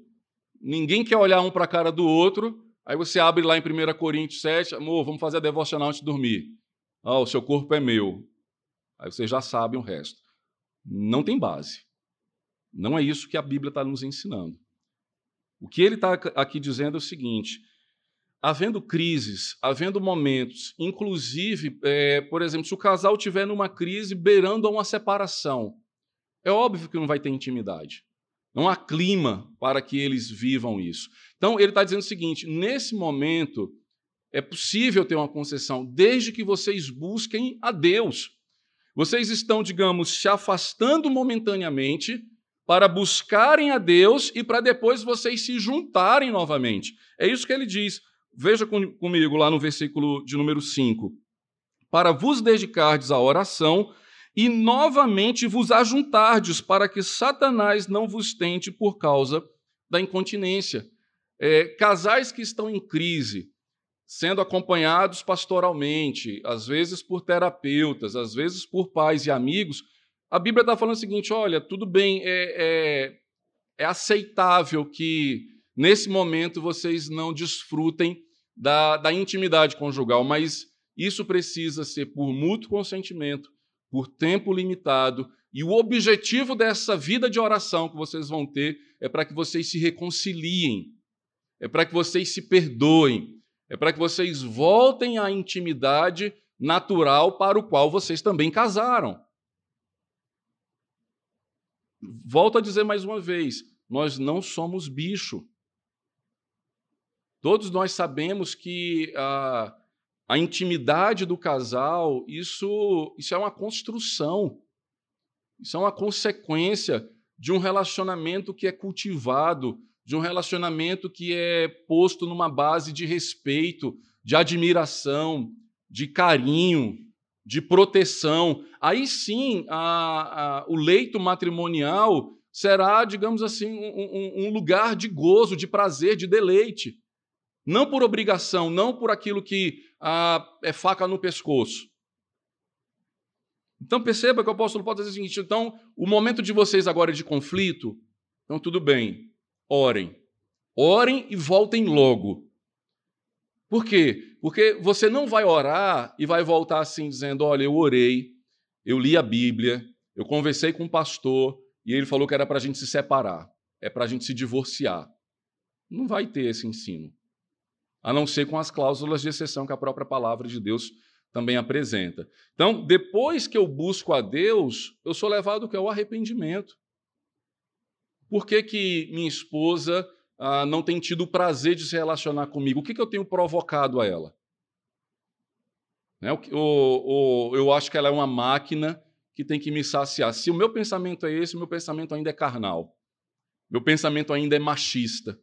ninguém quer olhar um para a cara do outro. Aí você abre lá em 1 Coríntios 7, amor, vamos fazer a devocional antes de dormir. Ah, o seu corpo é meu. Aí vocês já sabem o resto. Não tem base. Não é isso que a Bíblia está nos ensinando. O que ele está aqui dizendo é o seguinte: havendo crises, havendo momentos, inclusive, é, por exemplo, se o casal tiver numa crise beirando a uma separação, é óbvio que não vai ter intimidade. Não há clima para que eles vivam isso. Então, ele está dizendo o seguinte: nesse momento, é possível ter uma concessão, desde que vocês busquem a Deus. Vocês estão, digamos, se afastando momentaneamente para buscarem a Deus e para depois vocês se juntarem novamente. É isso que ele diz. Veja comigo lá no versículo de número 5. Para vos dedicardes à oração e novamente vos ajuntardes, para que Satanás não vos tente por causa da incontinência. É, casais que estão em crise, sendo acompanhados pastoralmente, às vezes por terapeutas, às vezes por pais e amigos, a Bíblia está falando o seguinte: olha, tudo bem, é, é, é aceitável que nesse momento vocês não desfrutem da, da intimidade conjugal, mas isso precisa ser por mútuo consentimento, por tempo limitado, e o objetivo dessa vida de oração que vocês vão ter é para que vocês se reconciliem, é para que vocês se perdoem, é para que vocês voltem à intimidade natural para o qual vocês também casaram. Volto a dizer mais uma vez: nós não somos bicho. Todos nós sabemos que a, a intimidade do casal, isso, isso é uma construção, isso é uma consequência de um relacionamento que é cultivado, de um relacionamento que é posto numa base de respeito, de admiração, de carinho, de proteção. Aí sim, a, a, o leito matrimonial será, digamos assim, um, um, lugar de gozo, de prazer, de deleite. Não por obrigação, não por aquilo que ah, é faca no pescoço. Então perceba que o apóstolo pode dizer o seguinte: então, o momento de vocês agora é de conflito, então tudo bem, orem. Orem e voltem logo. Por quê? Porque você não vai orar e vai voltar assim dizendo: olha, eu orei, eu li a Bíblia, eu conversei com o um pastor e ele falou que era para a gente se separar, é para a gente se divorciar. Não vai ter esse ensino a não ser com as cláusulas de exceção que a própria palavra de Deus também apresenta. Então, depois que eu busco a Deus, eu sou levado ao arrependimento. Por que, que minha esposa ah, não tem tido o prazer de se relacionar comigo? O que, que eu tenho provocado a ela? Né? O, o, eu acho que ela é uma máquina que tem que me saciar. Se o meu pensamento é esse, o meu pensamento ainda é carnal. Meu pensamento ainda é machista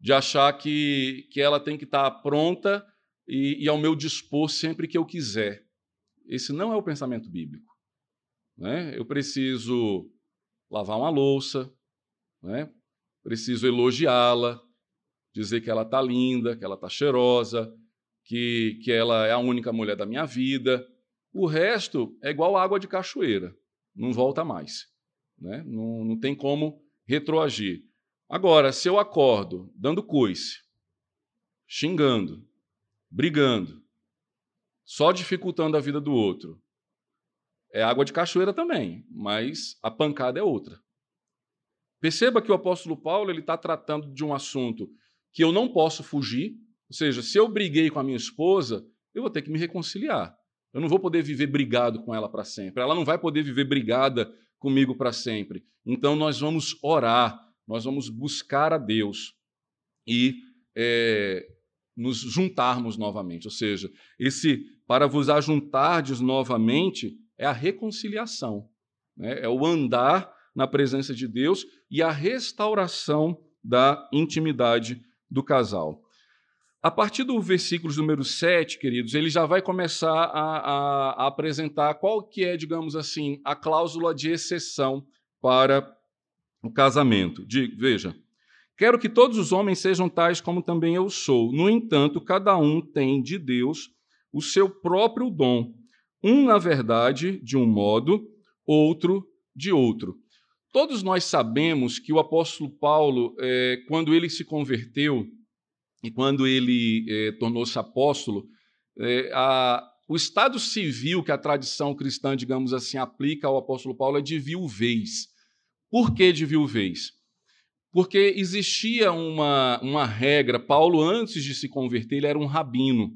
de achar que, que ela tem que estar pronta e, e ao meu dispor sempre que eu quiser. Esse não é o pensamento bíblico. Né? Eu preciso lavar uma louça, né? preciso elogiá-la, dizer que ela está linda, que ela está cheirosa, que, que ela é a única mulher da minha vida. O resto é igual água de cachoeira, não volta mais. Né? Não, não tem como retroagir. Agora, se eu acordo dando coice, xingando, brigando, só dificultando a vida do outro, é água de cachoeira também, mas a pancada é outra. Perceba que o apóstolo Paulo ele está tratando de um assunto que eu não posso fugir, ou seja, se eu briguei com a minha esposa, eu vou ter que me reconciliar. Eu não vou poder viver brigado com ela para sempre. Ela não vai poder viver brigada comigo para sempre. Então nós vamos orar, nós vamos buscar a Deus e é, nos juntarmos novamente. Ou seja, esse para vos ajuntardes novamente é a reconciliação, né? é o andar na presença de Deus e a restauração da intimidade do casal. A partir do versículo número 7, queridos, ele já vai começar a, a, a, apresentar qual que é, digamos assim, a cláusula de exceção para o casamento. De, veja, quero que todos os homens sejam tais como também eu sou. No entanto, cada um tem de Deus o seu próprio dom. Um, na verdade, de um modo, outro de outro. Todos nós sabemos que o apóstolo Paulo, é, quando ele se converteu e quando ele é, tornou-se apóstolo, é, a, o estado civil que a tradição cristã, digamos assim, aplica ao apóstolo Paulo é de viuvez. Por que de viuvez? Porque existia uma, uma regra, Paulo, antes de se converter, ele era um rabino.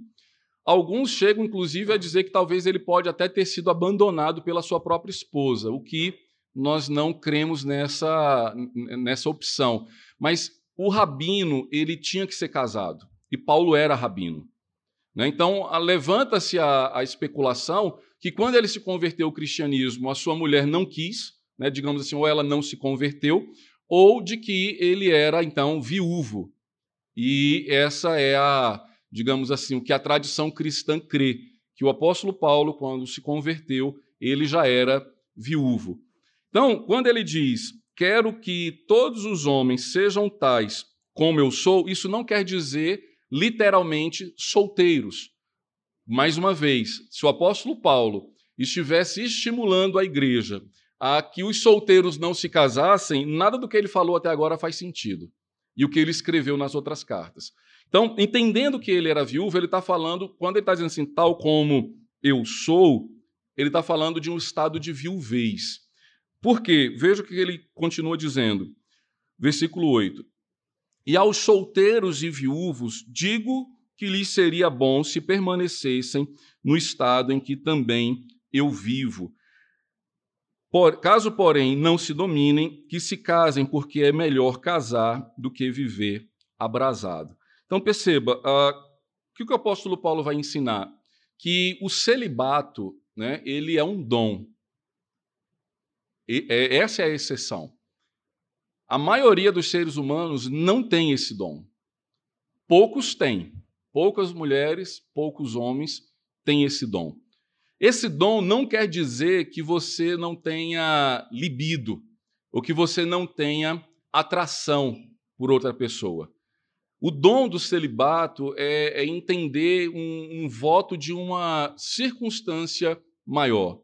Alguns chegam, inclusive, a dizer que talvez ele pode até ter sido abandonado pela sua própria esposa, o que nós não cremos nessa, nessa opção. Mas o rabino, ele tinha que ser casado, e Paulo era rabino. Né? Então, levanta-se a, a, especulação que quando ele se converteu ao cristianismo, a sua mulher não quis, né? digamos assim, ou ela não se converteu, ou de que ele era, então, viúvo. E essa é a, digamos assim, o que a tradição cristã crê, que o apóstolo Paulo, quando se converteu, ele já era viúvo. Então, quando ele diz, quero que todos os homens sejam tais como eu sou, isso não quer dizer literalmente solteiros. Mais uma vez, se o apóstolo Paulo estivesse estimulando a igreja a que os solteiros não se casassem, nada do que ele falou até agora faz sentido. E o que ele escreveu nas outras cartas. Então, entendendo que ele era viúvo, ele está falando, quando ele está dizendo assim, tal como eu sou, ele está falando de um estado de viuvez. Por quê? Veja o que ele continua dizendo. Versículo 8. E aos solteiros e viúvos digo que lhes seria bom se permanecessem no estado em que também eu vivo. Por, caso, porém, não se dominem, que se casem, porque é melhor casar do que viver abrasado. Então, perceba, uh, o que o apóstolo Paulo vai ensinar? Que o celibato né, ele é um dom. E, é, essa é a exceção. A maioria dos seres humanos não tem esse dom. Poucos têm. Poucas mulheres, poucos homens têm esse dom. Esse dom não quer dizer que você não tenha libido ou que você não tenha atração por outra pessoa. O dom do celibato é, é entender um, um voto de uma circunstância maior.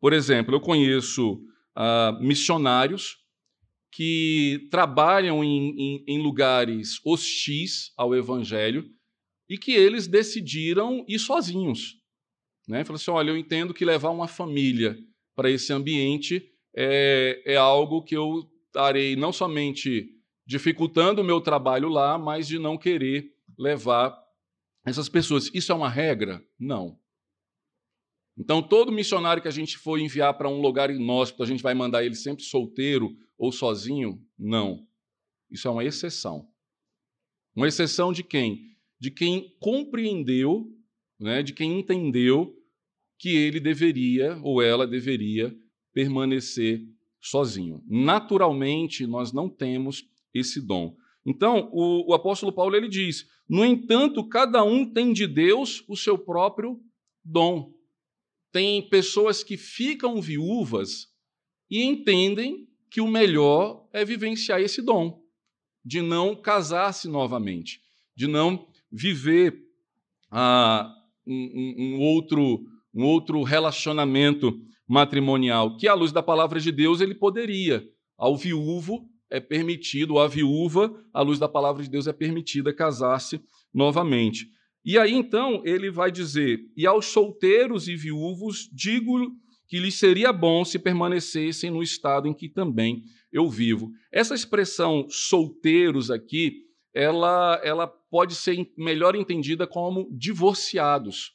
Por exemplo, eu conheço uh, missionários que trabalham em, em, em lugares hostis ao evangelho e que eles decidiram ir sozinhos. Né? Falaram assim: olha, eu entendo que levar uma família para esse ambiente é, é algo que eu estarei não somente dificultando o meu trabalho lá, mas de não querer levar essas pessoas. Isso é uma regra? Não. Então, todo missionário que a gente for enviar para um lugar inóspito, a gente vai mandar ele sempre solteiro ou sozinho? Não. Isso é uma exceção. Uma exceção de quem? De quem compreendeu, né, de quem entendeu que ele deveria ou ela deveria permanecer sozinho. Naturalmente, nós não temos esse dom. Então, o, o apóstolo Paulo ele diz: no entanto, cada um tem de Deus o seu próprio dom tem pessoas que ficam viúvas e entendem que o melhor é vivenciar esse dom, de não casar-se novamente, de não viver ah, um, um, outro, um outro relacionamento matrimonial, que à luz da palavra de Deus ele poderia. Ao viúvo é permitido, à viúva, à luz da palavra de Deus é permitida casar-se novamente. E aí então ele vai dizer: E aos solteiros e viúvos digo que lhes seria bom se permanecessem no estado em que também eu vivo. Essa expressão solteiros aqui, ela, ela pode ser melhor entendida como divorciados.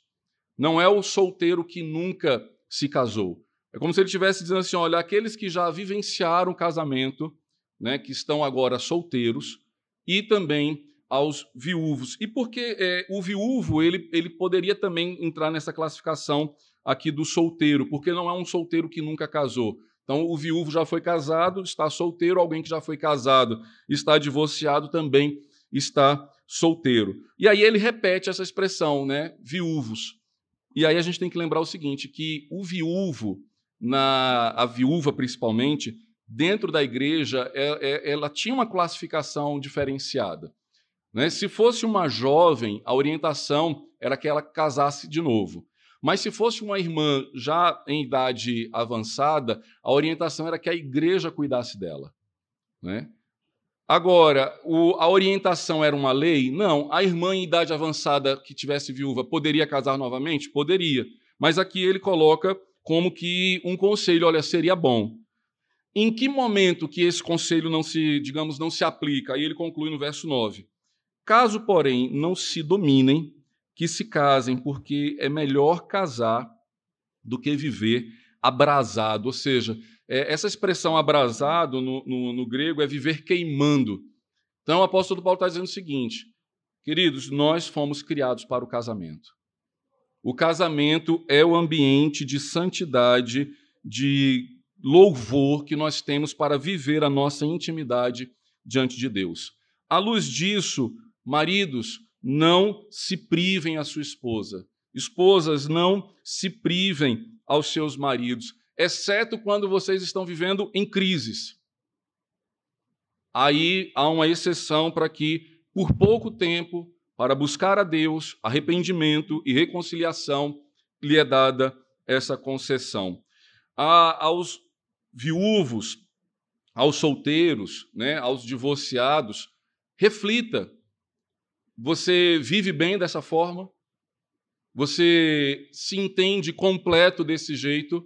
Não é o solteiro que nunca se casou. É como se ele estivesse dizendo assim: olha, aqueles que já vivenciaram o casamento, né, que estão agora solteiros, e também aos viúvos. E porque é, o viúvo ele, ele poderia também entrar nessa classificação aqui do solteiro, porque não é um solteiro que nunca casou. Então, o viúvo já foi casado, está solteiro, alguém que já foi casado, está divorciado também está solteiro. E aí ele repete essa expressão, né? Viúvos. E aí a gente tem que lembrar o seguinte, que o viúvo, na, a viúva principalmente, dentro da igreja, é, é, ela tinha uma classificação diferenciada. Né? Se fosse uma jovem, a orientação era que ela casasse de novo. Mas se fosse uma irmã já em idade avançada, a orientação era que a igreja cuidasse dela. Né? Agora, o, a orientação era uma lei? Não. A irmã em idade avançada que tivesse viúva poderia casar novamente? Poderia. Mas aqui ele coloca como que um conselho, olha, seria bom. Em que momento que esse conselho não se, digamos, não se aplica? Aí ele conclui no verso 9. Caso, porém, não se dominem, que se casem, porque é melhor casar do que viver abrasado. Ou seja, é, essa expressão abrasado no, no, no, grego é viver queimando. Então o apóstolo Paulo está dizendo o seguinte: queridos, nós fomos criados para o casamento. O casamento é o ambiente de santidade, de louvor que nós temos para viver a nossa intimidade diante de Deus. À luz disso, maridos, não se privem a sua esposa. Esposas, não se privem aos seus maridos exceto quando vocês estão vivendo em crises. Aí há uma exceção para que, por pouco tempo, para buscar a Deus, arrependimento e reconciliação, lhe é dada essa concessão. A, aos viúvos, aos solteiros, né, aos divorciados, reflita. Você vive bem dessa forma? Você se entende completo desse jeito?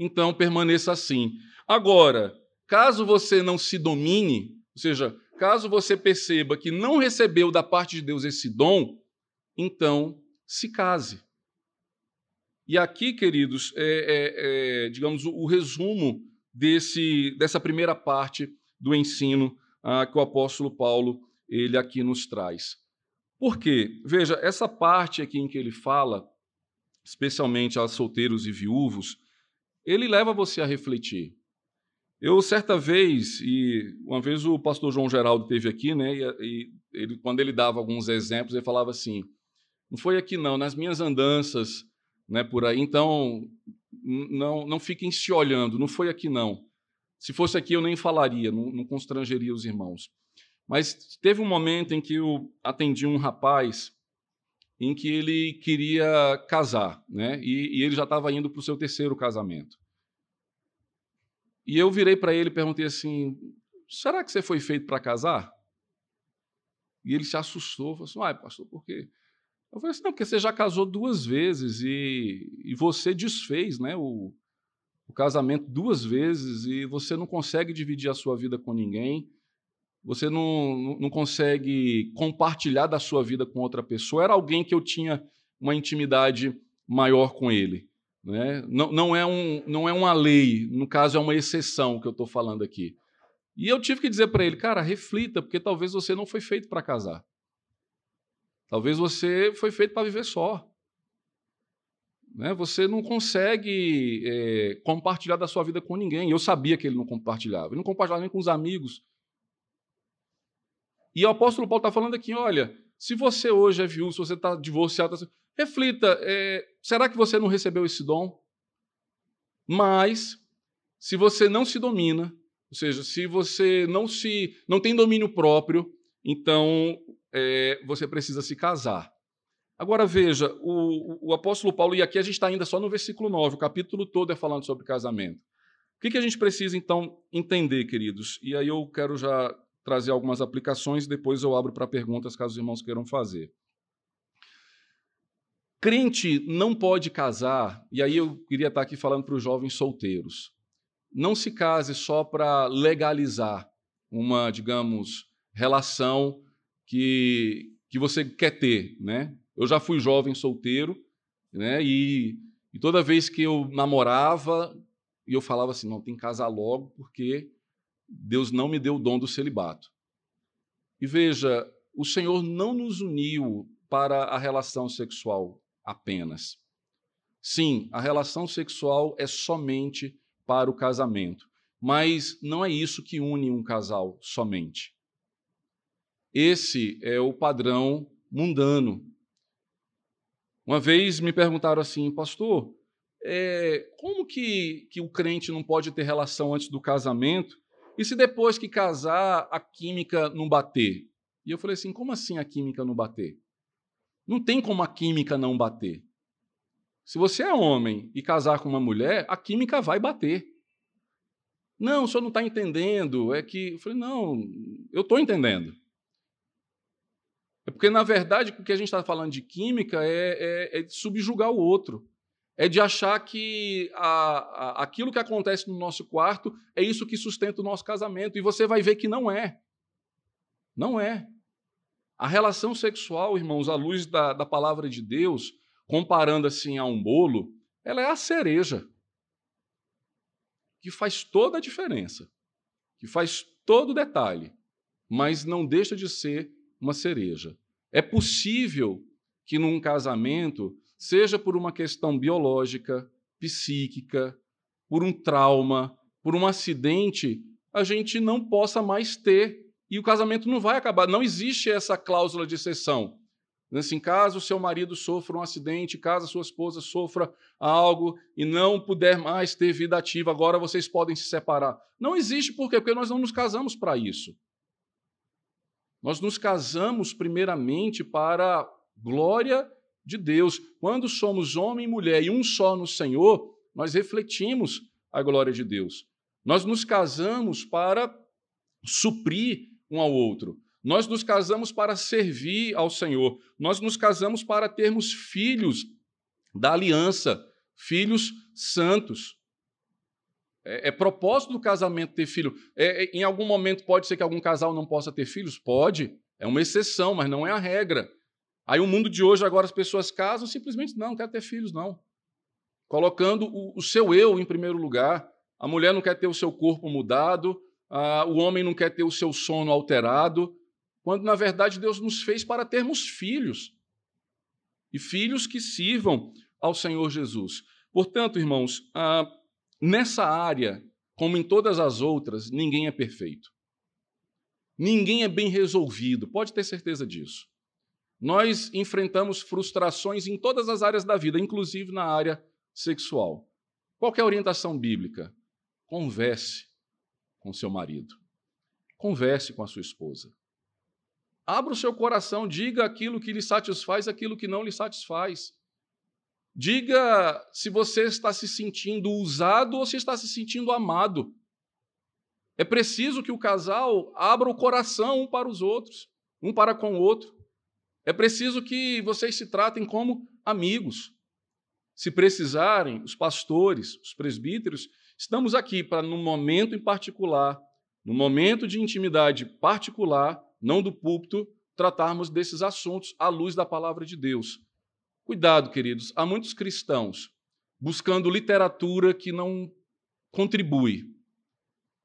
então permaneça assim. Agora, caso você não se domine, ou seja, caso você perceba que não recebeu da parte de Deus esse dom, então se case. E aqui, queridos, é, é, é digamos, o, o, resumo desse, dessa primeira parte do ensino ah, que o apóstolo Paulo ele aqui nos traz. Por quê? Veja, essa parte aqui em que ele fala, especialmente aos solteiros e viúvos, ele leva você a refletir. Eu, certa vez, e uma vez o pastor João Geraldo teve aqui, né, e, ele, quando ele dava alguns exemplos, ele falava assim: não foi aqui não, nas minhas andanças né, por aí, então não, não fiquem se olhando, não foi aqui não. Se fosse aqui eu nem falaria, não, não constrangeria os irmãos. Mas teve um momento em que eu atendi um rapaz em que ele queria casar, né? E, e ele já estava indo para o seu terceiro casamento. E eu virei para ele e perguntei assim: será que você foi feito para casar? E ele se assustou, falou assim: ai, pastor, por quê? Eu falei assim: não, porque você já casou duas vezes e, e você desfez né, o, o casamento duas vezes e você não consegue dividir a sua vida com ninguém você não, não consegue compartilhar da sua vida com outra pessoa. Era alguém que eu tinha uma intimidade maior com ele. Né? Não, não, é um, não é uma lei, no caso é uma exceção que eu estou falando aqui. E eu tive que dizer para ele, cara, reflita, porque talvez você não foi feito para casar. Talvez você foi feito para viver só. Né? Você não consegue é, compartilhar da sua vida com ninguém. Eu sabia que ele não compartilhava. Ele não compartilhava nem com os amigos. E o apóstolo Paulo está falando aqui: olha, se você hoje é viúvo, se você está divorciado, tá reflita: é, será que você não recebeu esse dom? Mas, se você não se domina, ou seja, se você não se não tem domínio próprio, então é, você precisa se casar. Agora veja, o, o, apóstolo Paulo, e aqui a gente está ainda só no versículo 9, o capítulo todo é falando sobre casamento. O que, que a gente precisa então entender, queridos? E aí eu quero já trazer algumas aplicações, depois eu abro para perguntas caso os irmãos queiram fazer. Crente não pode casar, e aí eu queria estar aqui falando para os jovens solteiros. Não se case só para legalizar uma, digamos, relação que, que você quer ter, né? Eu já fui jovem solteiro, né? E, E toda vez que eu namorava, eu falava assim: não, tem que casar logo, porque Deus não me deu o dom do celibato. E veja, o Senhor não nos uniu para a relação sexual apenas. Sim, a relação sexual é somente para o casamento, mas não é isso que une um casal somente. Esse é o padrão mundano. Uma vez me perguntaram assim, pastor, é, como que, que o crente não pode ter relação antes do casamento? E se depois que casar a química não bater? E eu falei assim: como assim a química não bater? Não tem como a química não bater. Se você é homem e casar com uma mulher, a química vai bater. Não, o senhor não está entendendo. É que. Eu falei, não, eu estou entendendo. É porque, na verdade, o que a gente está falando de química é, é, é, subjugar o outro. É de achar que a, a, aquilo que acontece no nosso quarto é isso que sustenta o nosso casamento. E você vai ver que não é. Não é. A relação sexual, irmãos, à luz da, da palavra de Deus, comparando assim a um bolo, ela é a cereja. Que faz toda a diferença. Que faz todo o detalhe. Mas não deixa de ser uma cereja. É possível que num casamento, seja por uma questão biológica, psíquica, por um trauma, por um acidente, a gente não possa mais ter e o casamento não vai acabar. Não existe essa cláusula de exceção. Assim, caso seu marido sofra um acidente, caso sua esposa sofra algo e não puder mais ter vida ativa, agora vocês podem se separar. Não existe por quê? Porque nós não nos casamos para isso. Nós nos casamos primeiramente para glória de Deus. Quando somos homem e mulher e um só no Senhor, nós refletimos a glória de Deus. Nós nos casamos para suprir um ao outro. Nós nos casamos para servir ao Senhor. Nós nos casamos para termos filhos da aliança, filhos santos. É, é propósito do casamento ter filho. É, é, em algum momento pode ser que algum casal não possa ter filhos? Pode. É uma exceção, mas não é a regra. Aí o mundo de hoje, agora as pessoas casam simplesmente não, não quer ter filhos, não. Colocando o, o seu eu em primeiro lugar. A mulher não quer ter o seu corpo mudado, ah, o homem não quer ter o seu sono alterado, quando na verdade Deus nos fez para termos filhos e filhos que sirvam ao Senhor Jesus. Portanto, irmãos, ah, nessa área, como em todas as outras, ninguém é perfeito. Ninguém é bem resolvido, pode ter certeza disso. Nós enfrentamos frustrações em todas as áreas da vida, inclusive na área sexual. Qual é a orientação bíblica? Converse com seu marido. Converse com a sua esposa. Abra o seu coração, diga aquilo que lhe satisfaz, aquilo que não lhe satisfaz. Diga se você está se sentindo usado ou se está se sentindo amado. É preciso que o casal abra o coração um para os outros, um para com o outro. É preciso que vocês se tratem como amigos. Se precisarem, os pastores, os presbíteros Estamos aqui para, num momento em particular, num momento de intimidade particular, não do púlpito, tratarmos desses assuntos à luz da palavra de Deus. Cuidado, queridos, há muitos cristãos buscando literatura que não contribui,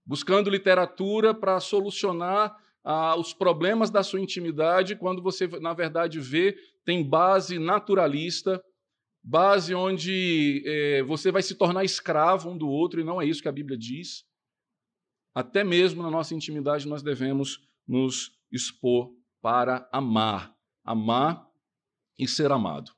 buscando literatura para solucionar ah, os problemas da sua intimidade, quando você, na verdade, vê, tem base naturalista, base onde é, você vai se tornar escravo um do outro, e não é isso que a Bíblia diz. Até mesmo na nossa intimidade nós devemos nos expor para amar, amar e ser amado.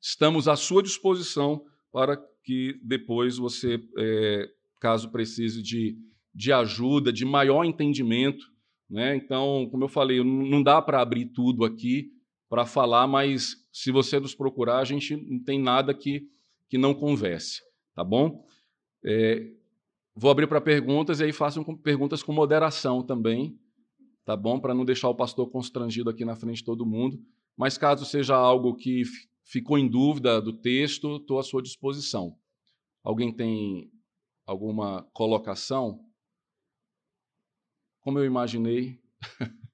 Estamos à sua disposição para que depois você, é, caso precise de, de ajuda, de maior entendimento, né? Então, como eu falei, não dá para abrir tudo aqui, para falar, mas se você nos procurar, a gente não tem nada que, que não converse, tá bom? É, vou abrir para perguntas e aí façam perguntas com moderação também, tá bom? Para não deixar o pastor constrangido aqui na frente de todo mundo. Mas caso seja algo que ficou em dúvida do texto, estou à sua disposição. Alguém tem alguma colocação? como eu imaginei.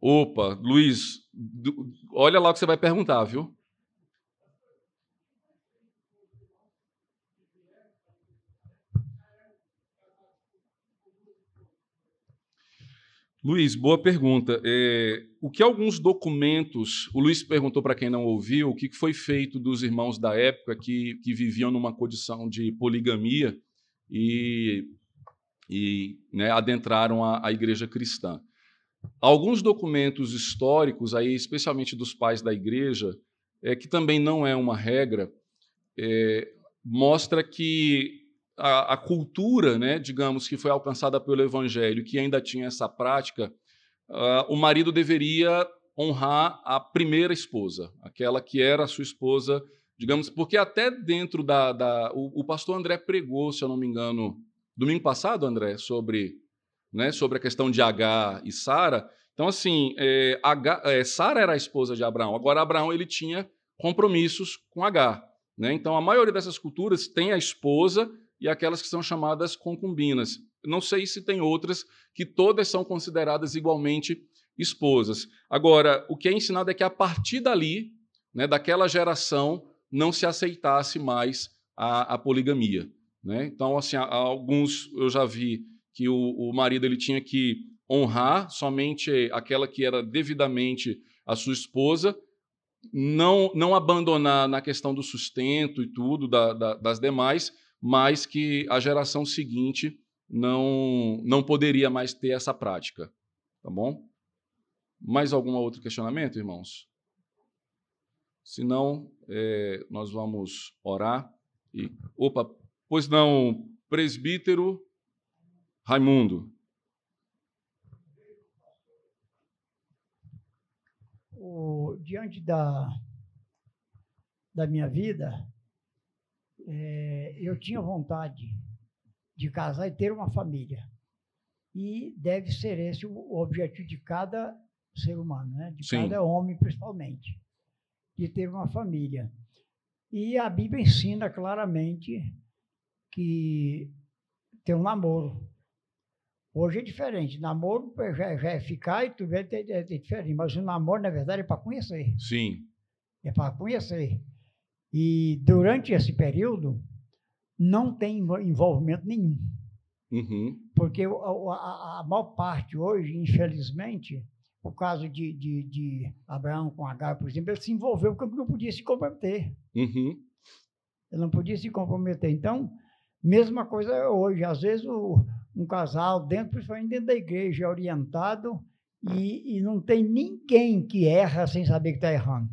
Opa, Luiz, olha lá o que você vai perguntar, viu? Luiz, boa pergunta. É, o que alguns documentos. O Luiz perguntou para quem não ouviu o que foi feito dos irmãos da época que, que viviam numa condição de poligamia e e né, adentraram a, a igreja cristã. Alguns documentos históricos, aí, especialmente dos pais da igreja, é, que também não é uma regra, é, mostra que a, a, cultura, né, digamos, que foi alcançada pelo Evangelho, que ainda tinha essa prática, uh, o marido deveria honrar a primeira esposa, aquela que era a sua esposa, digamos, porque até dentro da. da o, o, pastor André pregou, se eu não me engano, domingo passado, André, sobre, né, sobre a questão de H e Sara. Então, assim, é, é, Sara era a esposa de Abraão, agora Abraão ele tinha compromissos com H. Né? Então, a maioria dessas culturas tem a esposa e aquelas que são chamadas concubinas. Não sei se tem outras que todas são consideradas igualmente esposas. Agora, o que é ensinado é que a partir dali, né, daquela geração, não se aceitasse mais a, a poligamia. Né? Então, assim, alguns eu já vi que o, o marido ele tinha que honrar somente aquela que era devidamente a sua esposa, não, não abandonar na questão do sustento e tudo da, da, das demais, mas que a geração seguinte não, não poderia mais ter essa prática. Tá bom? Mais algum outro questionamento, irmãos? Se não, é, nós vamos orar. E, opa, pois não, presbítero Raimundo. O, diante da, da minha vida, é, eu tinha vontade de casar e ter uma família. E deve ser esse o objetivo de cada ser humano, né? de Sim. cada homem, principalmente, de ter uma família. E a Bíblia ensina claramente que tem um namoro. Hoje é diferente. Namoro já, já é ficar e tu vê é, é, é diferente. Mas o namoro, na verdade, é para conhecer. Sim. É para conhecer. E durante esse período, não tem envolvimento nenhum. Uhum. Porque a, a, a, maior parte hoje, infelizmente, o caso de, de, de, Abraão com Agar, por exemplo, ele se envolveu porque não podia se comprometer. Uhum. Ele não podia se comprometer. Então, mesma coisa hoje. Às vezes, o, um casal, dentro, principalmente dentro da igreja, é orientado e, e não tem ninguém que erra sem saber que está errando.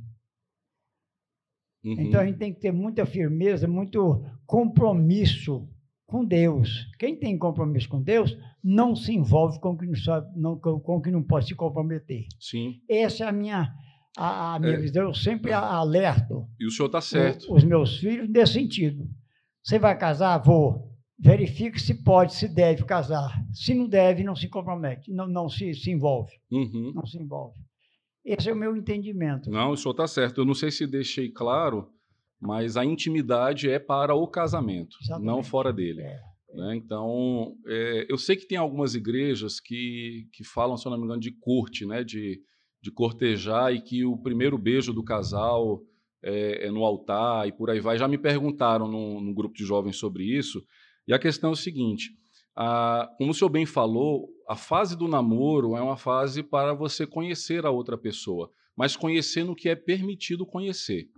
Uhum. Então a gente tem que ter muita firmeza, muito compromisso com Deus. Quem tem compromisso com Deus não se envolve com o que não, sabe, não, com o que não pode se comprometer. Sim. Essa é a minha, a, a minha é. visão. Eu sempre alerto. E o senhor está certo. O, os meus filhos nesse sentido. Você vai casar? Vou. Verifique se pode, se deve casar. Se não deve, não se compromete, não, não se, se envolve. Uhum. Não se envolve. Esse é o meu entendimento. Não, o senhor está certo. Eu não sei se deixei claro, mas a intimidade é para o casamento, Exatamente. não fora dele. É. Né? Então, é, eu sei que tem algumas igrejas que, que falam, se eu não me engano, de corte, né? de, de cortejar e que o primeiro beijo do casal é, é no altar e por aí vai. Já me perguntaram num, num grupo de jovens sobre isso. E a questão é o seguinte: a, como o senhor bem falou, a fase do namoro é uma fase para você conhecer a outra pessoa, mas conhecer no que é permitido conhecer.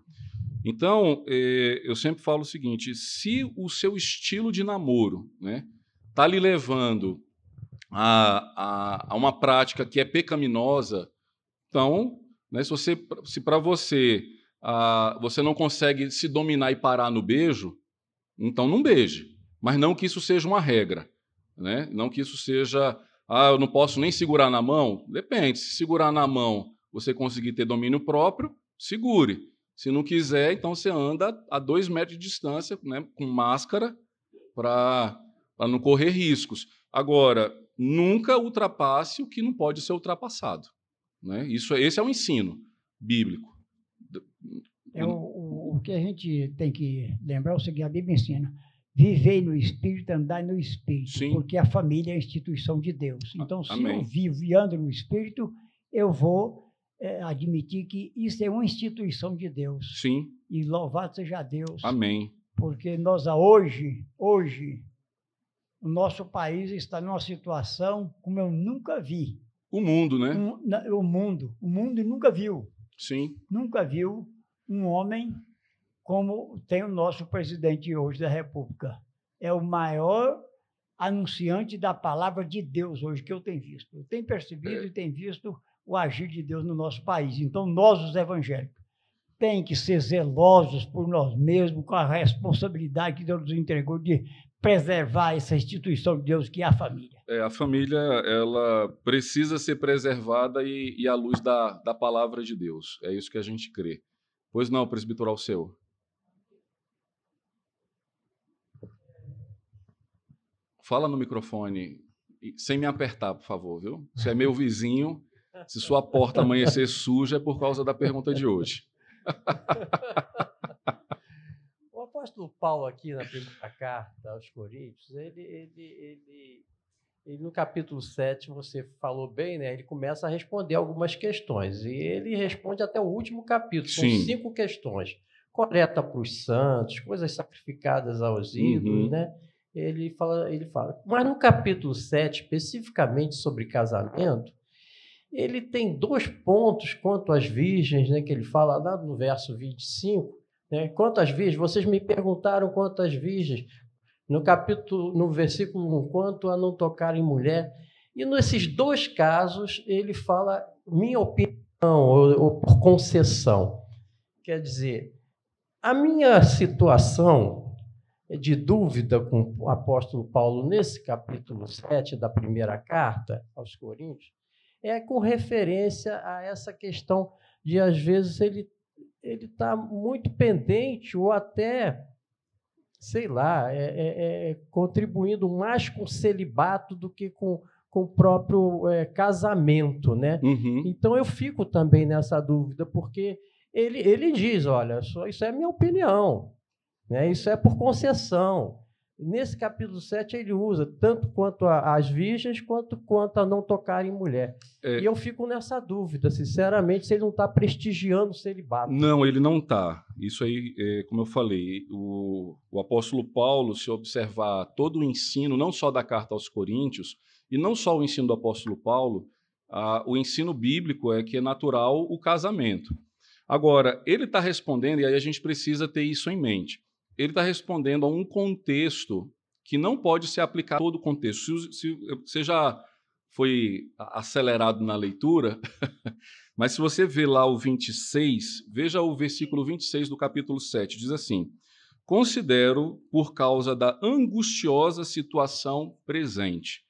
Então, eh, eu sempre falo o seguinte: se o seu estilo de namoro né, tá lhe levando a, a, a, uma prática que é pecaminosa, então, né, se, você, se para você a, você não consegue se dominar e parar no beijo, então não beije. Mas não que isso seja uma regra. Né? Não que isso seja, ah, eu não posso nem segurar na mão. Depende, se segurar na mão você conseguir ter domínio próprio, segure. Se não quiser, então você anda a dois metros de distância, né, com máscara, para não correr riscos. Agora, nunca ultrapasse o que não pode ser ultrapassado. Né? Isso, esse é o ensino bíblico. É o, o, o que a gente tem que lembrar é o seguinte: a Bíblia ensina Vivei no Espírito, andar no Espírito, Sim. porque a família é a instituição de Deus. Então, se Amém. eu vivo e ando no Espírito, eu vou é, admitir que isso é uma instituição de Deus. Sim. E louvado seja Deus. Amém. Porque nós, hoje, hoje, o nosso país está numa situação como eu nunca vi O mundo, né? Um, na, o mundo. O mundo nunca viu. Sim. Nunca viu um homem como tem o nosso presidente hoje da República. É o maior anunciante da palavra de Deus hoje que eu tenho visto. Eu tenho percebido É. e tenho visto o agir de Deus no nosso país. Então, nós, os evangélicos, tem que ser zelosos por nós mesmos, com a responsabilidade que Deus nos entregou de preservar essa instituição de Deus que é a família. É, a família ela precisa ser preservada e, e à luz da, da palavra de Deus. É isso que a gente crê. Pois não, presbiteral seu. Fala no microfone, sem me apertar, por favor, viu? Se é meu vizinho, se sua porta amanhecer suja, é por causa da pergunta de hoje. O apóstolo Paulo, aqui na primeira carta aos Coríntios, ele, ele, ele, ele, no capítulo 7, você falou bem, né? Ele começa a responder algumas questões. E ele responde até o último capítulo. São Sim. cinco questões. Coleta para os santos, coisas sacrificadas aos ídolos, Uhum. né? Ele fala, ele fala. Mas no capítulo 7, especificamente sobre casamento, ele tem dois pontos quanto às virgens, né, que ele fala lá no verso 25, né? Quanto às virgens, vocês me perguntaram quanto às virgens, no capítulo, no versículo 1, quanto a não tocar em mulher. E nesses dois casos, ele fala minha opinião, ou, ou por concessão. Quer dizer, a minha situação de dúvida com o apóstolo Paulo nesse capítulo 7 da primeira carta aos Coríntios é com referência a essa questão de, às vezes, ele ele está muito pendente ou até, sei lá, é, é, é, contribuindo mais com o celibato do que com, com o próprio é, casamento, né? Uhum. Então eu fico também nessa dúvida, porque ele, ele diz, olha, só isso é minha opinião, né? isso é por concessão. Nesse capítulo 7 ele usa tanto quanto a- as virgens, quanto quanto a não tocar em mulher. É. E eu fico nessa dúvida, sinceramente, se ele não está prestigiando o celibato. Não, ele não está. Isso aí, é, como eu falei, o, o apóstolo Paulo, se observar todo o ensino, não só da carta aos Coríntios, e não só o ensino do apóstolo Paulo, ah, o ensino bíblico é que é natural o casamento. Agora, ele está respondendo, e aí a gente precisa ter isso em mente. Ele está respondendo a um contexto que não pode ser aplicado a todo o contexto. Se, se você já foi acelerado na leitura, mas se você vê lá o 26, veja o versículo 26 do capítulo 7, diz assim: Considero por causa da angustiosa situação presente.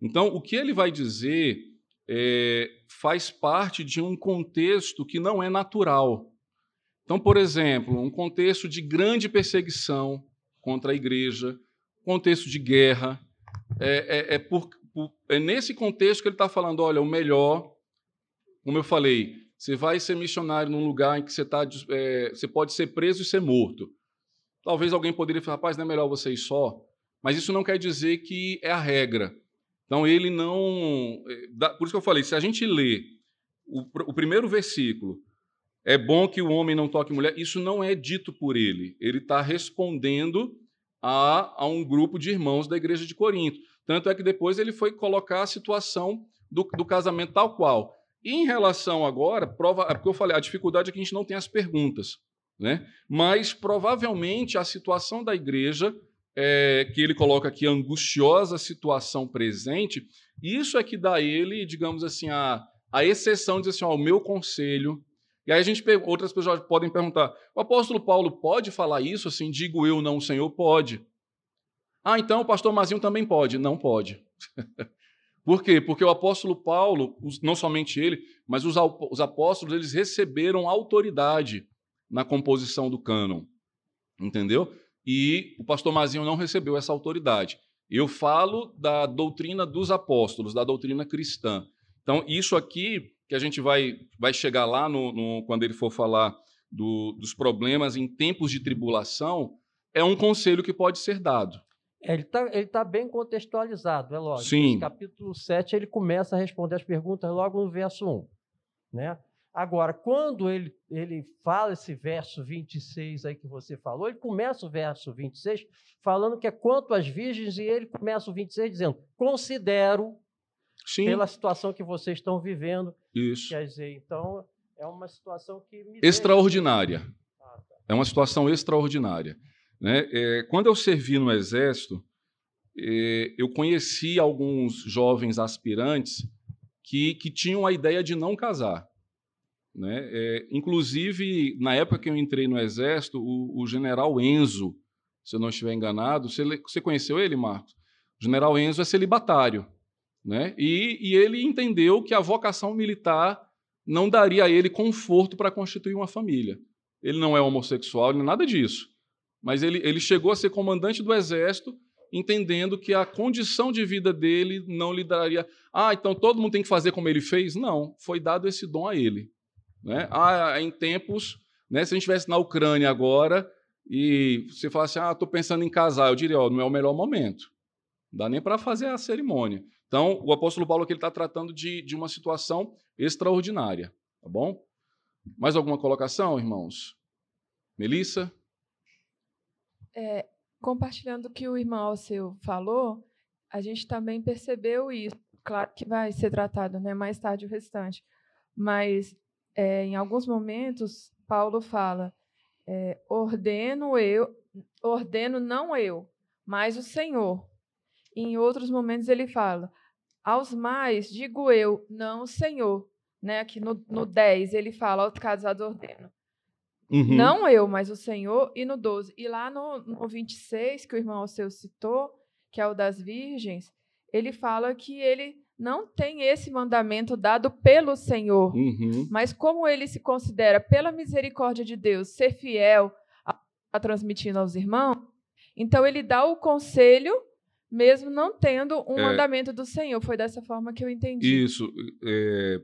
Então, o que ele vai dizer é, faz parte de um contexto que não é natural. Então, por exemplo, um contexto de grande perseguição contra a igreja, contexto de guerra. É, é- é por- por- é nesse contexto que ele está falando: olha, o melhor, como eu falei, você vai ser missionário num lugar em que você, tá, é, você pode ser preso e ser morto. Talvez alguém poderia falar, rapaz, não é melhor você ir só? Mas isso não quer dizer que é a regra. Então, ele não. é, Por isso que eu falei: se a gente lê o, o primeiro versículo, é bom que o homem não toque mulher, isso não é dito por ele. Ele está respondendo a, a um grupo de irmãos da igreja de Corinto. Tanto é que depois ele foi colocar a situação do, do casamento tal qual. E em relação agora, prova, é porque eu falei, a dificuldade é que a gente não tem as perguntas. Né? Mas provavelmente a situação da igreja, é, que ele coloca aqui, a angustiosa situação presente, isso é que dá ele, digamos assim, a, a exceção de assim, ó, o meu conselho. E aí a gente outras pessoas podem perguntar: o apóstolo Paulo pode falar isso assim? Digo eu, não, o Senhor pode. Ah, então o pastor Mazinho também pode? Não pode. Por quê? Porque o apóstolo Paulo, não somente ele, mas os apóstolos, eles receberam autoridade na composição do cânon. Entendeu? E o pastor Mazinho não recebeu essa autoridade. Eu falo da doutrina dos apóstolos, da doutrina cristã. Então, isso aqui que a gente vai, vai chegar lá no, no- quando ele for falar do- dos problemas em tempos de tribulação, é um conselho que pode ser dado. É, Ele está ele tá bem contextualizado, é lógico. Sim. Esse capítulo 7, ele começa a responder as perguntas logo no verso 1. Né? Agora, quando ele, ele fala esse verso 26 aí que você falou, ele começa o verso 26 falando que é quanto às virgens, e ele começa o 26 dizendo: Considero Sim. pela situação que vocês estão vivendo. Isso. Quer dizer, então é uma situação que me Extraordinária. Ah, tá. É uma situação extraordinária. Né? É, quando eu servi no Exército, é, eu conheci alguns jovens aspirantes que, que tinham a ideia de não casar. Né? É, inclusive, na época que eu entrei no Exército, o, o general Enzo, se eu não estiver enganado, você, você conheceu ele, Marcos? O general Enzo é celibatário. Né? E, e ele entendeu que a vocação militar não daria a ele conforto para constituir uma família. Ele não é homossexual, nem nada disso. Mas ele, ele chegou a ser comandante do exército, entendendo que a condição de vida dele não lhe daria. Ah, então todo mundo tem que fazer como ele fez? Não, foi dado esse dom a ele. Né? Ah, em tempos, né, se a gente estivesse na Ucrânia agora e você falasse, ah, estou pensando em casar, eu diria, ó, não é o melhor momento. Não dá nem para fazer a cerimônia. Então, o apóstolo Paulo aqui está tratando de, de uma situação extraordinária. Tá bom? Mais alguma colocação, irmãos? Melissa? É, compartilhando o que o irmão Alceu falou, a gente também percebeu isso. Claro que vai ser tratado né, mais tarde o restante, mas é, em alguns momentos Paulo fala: é, ordeno eu, ordeno não eu, mas o Senhor. Em outros momentos ele fala: aos mais digo eu, não o Senhor. Né, aqui no, no 10 ele fala: aos casados ordeno. Uhum. Não eu, mas o Senhor, e no 12. E lá no, no 26, que o irmão Alceu citou, que é o das virgens, ele fala que ele não tem esse mandamento dado pelo Senhor, Uhum. mas como ele se considera, pela misericórdia de Deus, ser fiel a, a transmitindo aos irmãos, então ele dá o conselho, mesmo não tendo um É. mandamento do Senhor. Foi dessa forma que eu entendi. Isso. é,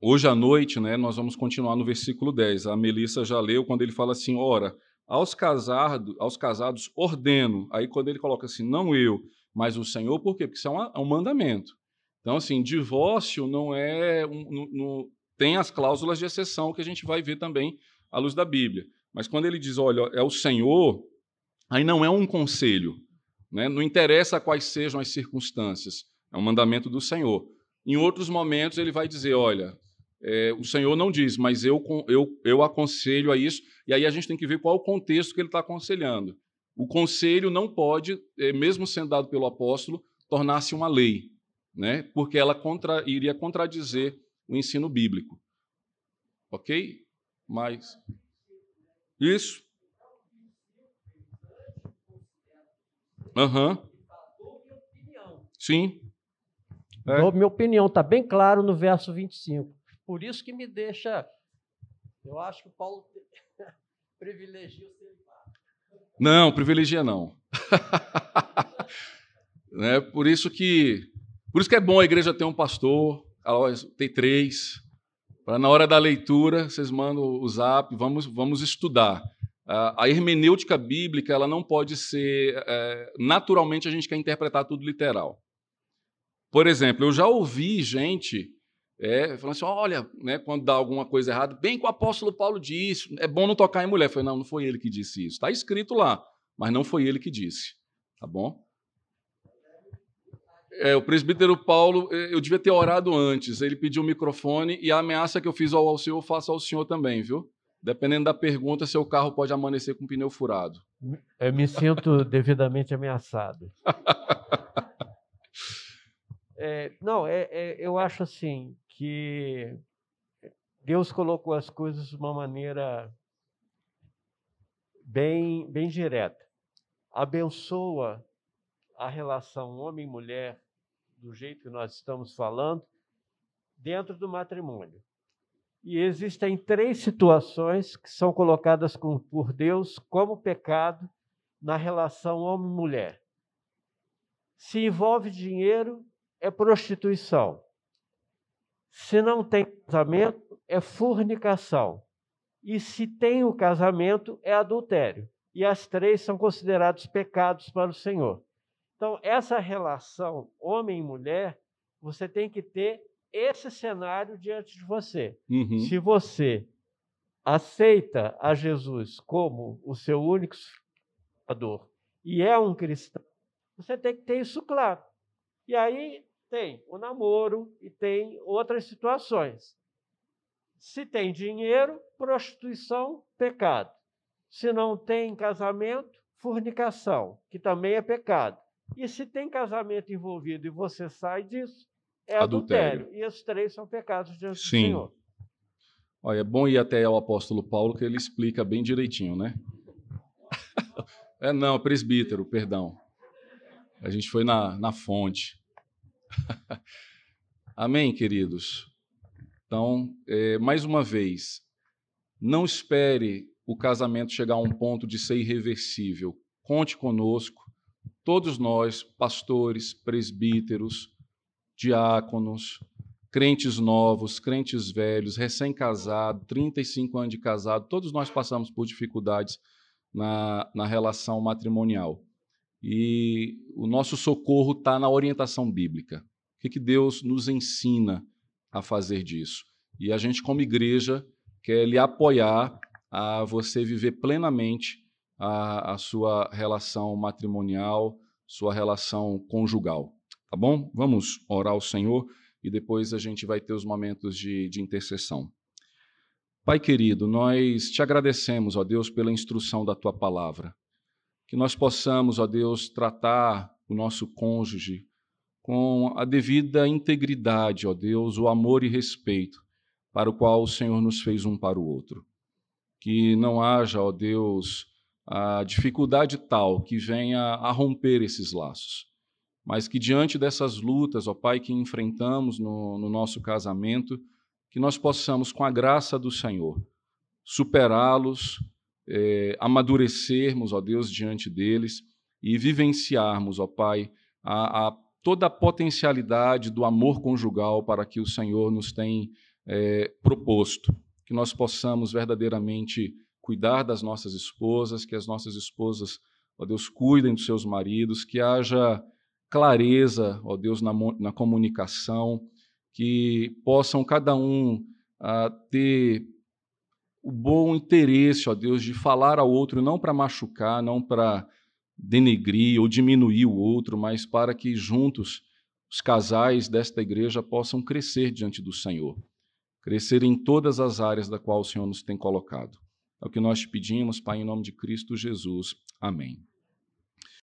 Hoje à noite, né, nós vamos continuar no versículo 10. A Melissa já leu quando ele fala assim: ora, aos, casado, aos casados ordeno. Aí quando ele coloca assim, não eu, mas o Senhor, por quê? Porque isso é, uma- é um mandamento. Então, assim, divórcio não é. um- no- no- tem as cláusulas de exceção que a gente vai ver também à luz da Bíblia. Mas quando ele diz, olha, é o Senhor, aí não é um conselho. Né? Não interessa quais sejam as circunstâncias. É um mandamento do Senhor. Em outros momentos, ele vai dizer: olha, é, o Senhor não diz, mas eu, eu, eu aconselho a isso. E aí a gente tem que ver qual o contexto que ele está aconselhando. O conselho não pode, é, mesmo sendo dado pelo apóstolo, tornar-se uma lei, né? porque ela contra, iria contradizer o ensino bíblico. Ok? Mas. Isso. Aham. Sim. É. Dou minha opinião, está bem claro no verso 25. Por isso que me deixa. Eu acho que o Paulo privilegia o celibato. Não, privilegia não. né? Por isso que por isso que é bom a igreja ter um pastor, ter três, para na hora da leitura vocês mandam o zap, vamos vamos estudar. A hermenêutica bíblica ela não pode ser é, naturalmente a gente quer interpretar tudo literal. Por exemplo, eu já ouvi gente é, falando assim, olha, né, quando dá alguma coisa errada, bem que o apóstolo Paulo disse, é bom não tocar em mulher. Eu falei, não, não foi ele que disse isso. Está escrito lá, mas não foi ele que disse. Tá bom? É, o presbítero Paulo, eh, eu devia ter orado antes. Ele pediu o microfone e a ameaça que eu fiz ao, ao senhor, eu faço ao senhor também, viu? Dependendo da pergunta, seu carro pode amanhecer com o pneu furado. Eu me sinto devidamente ameaçado. É, não, é, é, eu acho assim que Deus colocou as coisas de uma maneira bem, bem direta. Abençoa a relação homem-mulher do jeito que nós estamos falando dentro do matrimônio. E existem três situações que são colocadas por Deus como pecado na relação homem-mulher. Se envolve dinheiro, é prostituição. Se não tem casamento, é fornicação. E se tem o casamento, é adultério. E as três são considerados pecados para o Senhor. Então, essa relação homem e mulher, você tem que ter esse cenário diante de você. Uhum. Se você aceita a Jesus como o seu único Salvador e é um cristão, você tem que ter isso claro. E aí Tem o namoro e tem outras situações. Se tem dinheiro, prostituição, pecado. Se não tem casamento, fornicação, que também é pecado. E se tem casamento envolvido e você sai disso, é adultério. adultério. E esses três são pecados diante Sim. do Senhor. Olha, é bom ir até o apóstolo Paulo, que ele explica bem direitinho, né? É não, presbítero, perdão. A gente foi na, na fonte. Amém, queridos? Então, é, mais uma vez, não espere o casamento chegar a um ponto de ser irreversível. Conte conosco, todos nós, pastores, presbíteros, diáconos, crentes novos, crentes velhos, recém-casado, 35 anos de casado, todos nós passamos por dificuldades na, na relação matrimonial. E o nosso socorro está na orientação bíblica. O que, que Deus nos ensina a fazer disso? E a gente, como igreja, quer lhe apoiar a você viver plenamente a, a sua relação matrimonial, sua relação conjugal. Tá bom? Vamos orar ao Senhor e depois a gente vai ter os momentos de, de intercessão. Pai querido, nós te agradecemos, ó Deus, pela instrução da tua palavra. Que nós possamos, ó Deus, tratar o nosso cônjuge com a devida integridade, ó Deus, o amor e respeito para o qual o Senhor nos fez um para o outro. Que não haja, ó Deus, a dificuldade tal que venha a romper esses laços mas que diante dessas lutas, ó Pai, que enfrentamos no, no nosso casamento, que nós possamos, com a graça do Senhor, superá-los, é, amadurecermos, ó Deus, diante deles e vivenciarmos, ó Pai, a, a, toda a potencialidade do amor conjugal para que o Senhor nos tem é, proposto. Que nós possamos verdadeiramente cuidar das nossas esposas, que as nossas esposas, ó Deus, cuidem dos seus maridos, que haja clareza, ó Deus, na, na comunicação, que possam cada um ah, ter o bom interesse, ó Deus, de falar ao outro, não para machucar, não para denegrir ou diminuir o outro, mas para que juntos os casais desta igreja possam crescer diante do Senhor, crescer em todas as áreas da qual o Senhor nos tem colocado. É o que nós te pedimos, Pai, em nome de Cristo Jesus. Amém.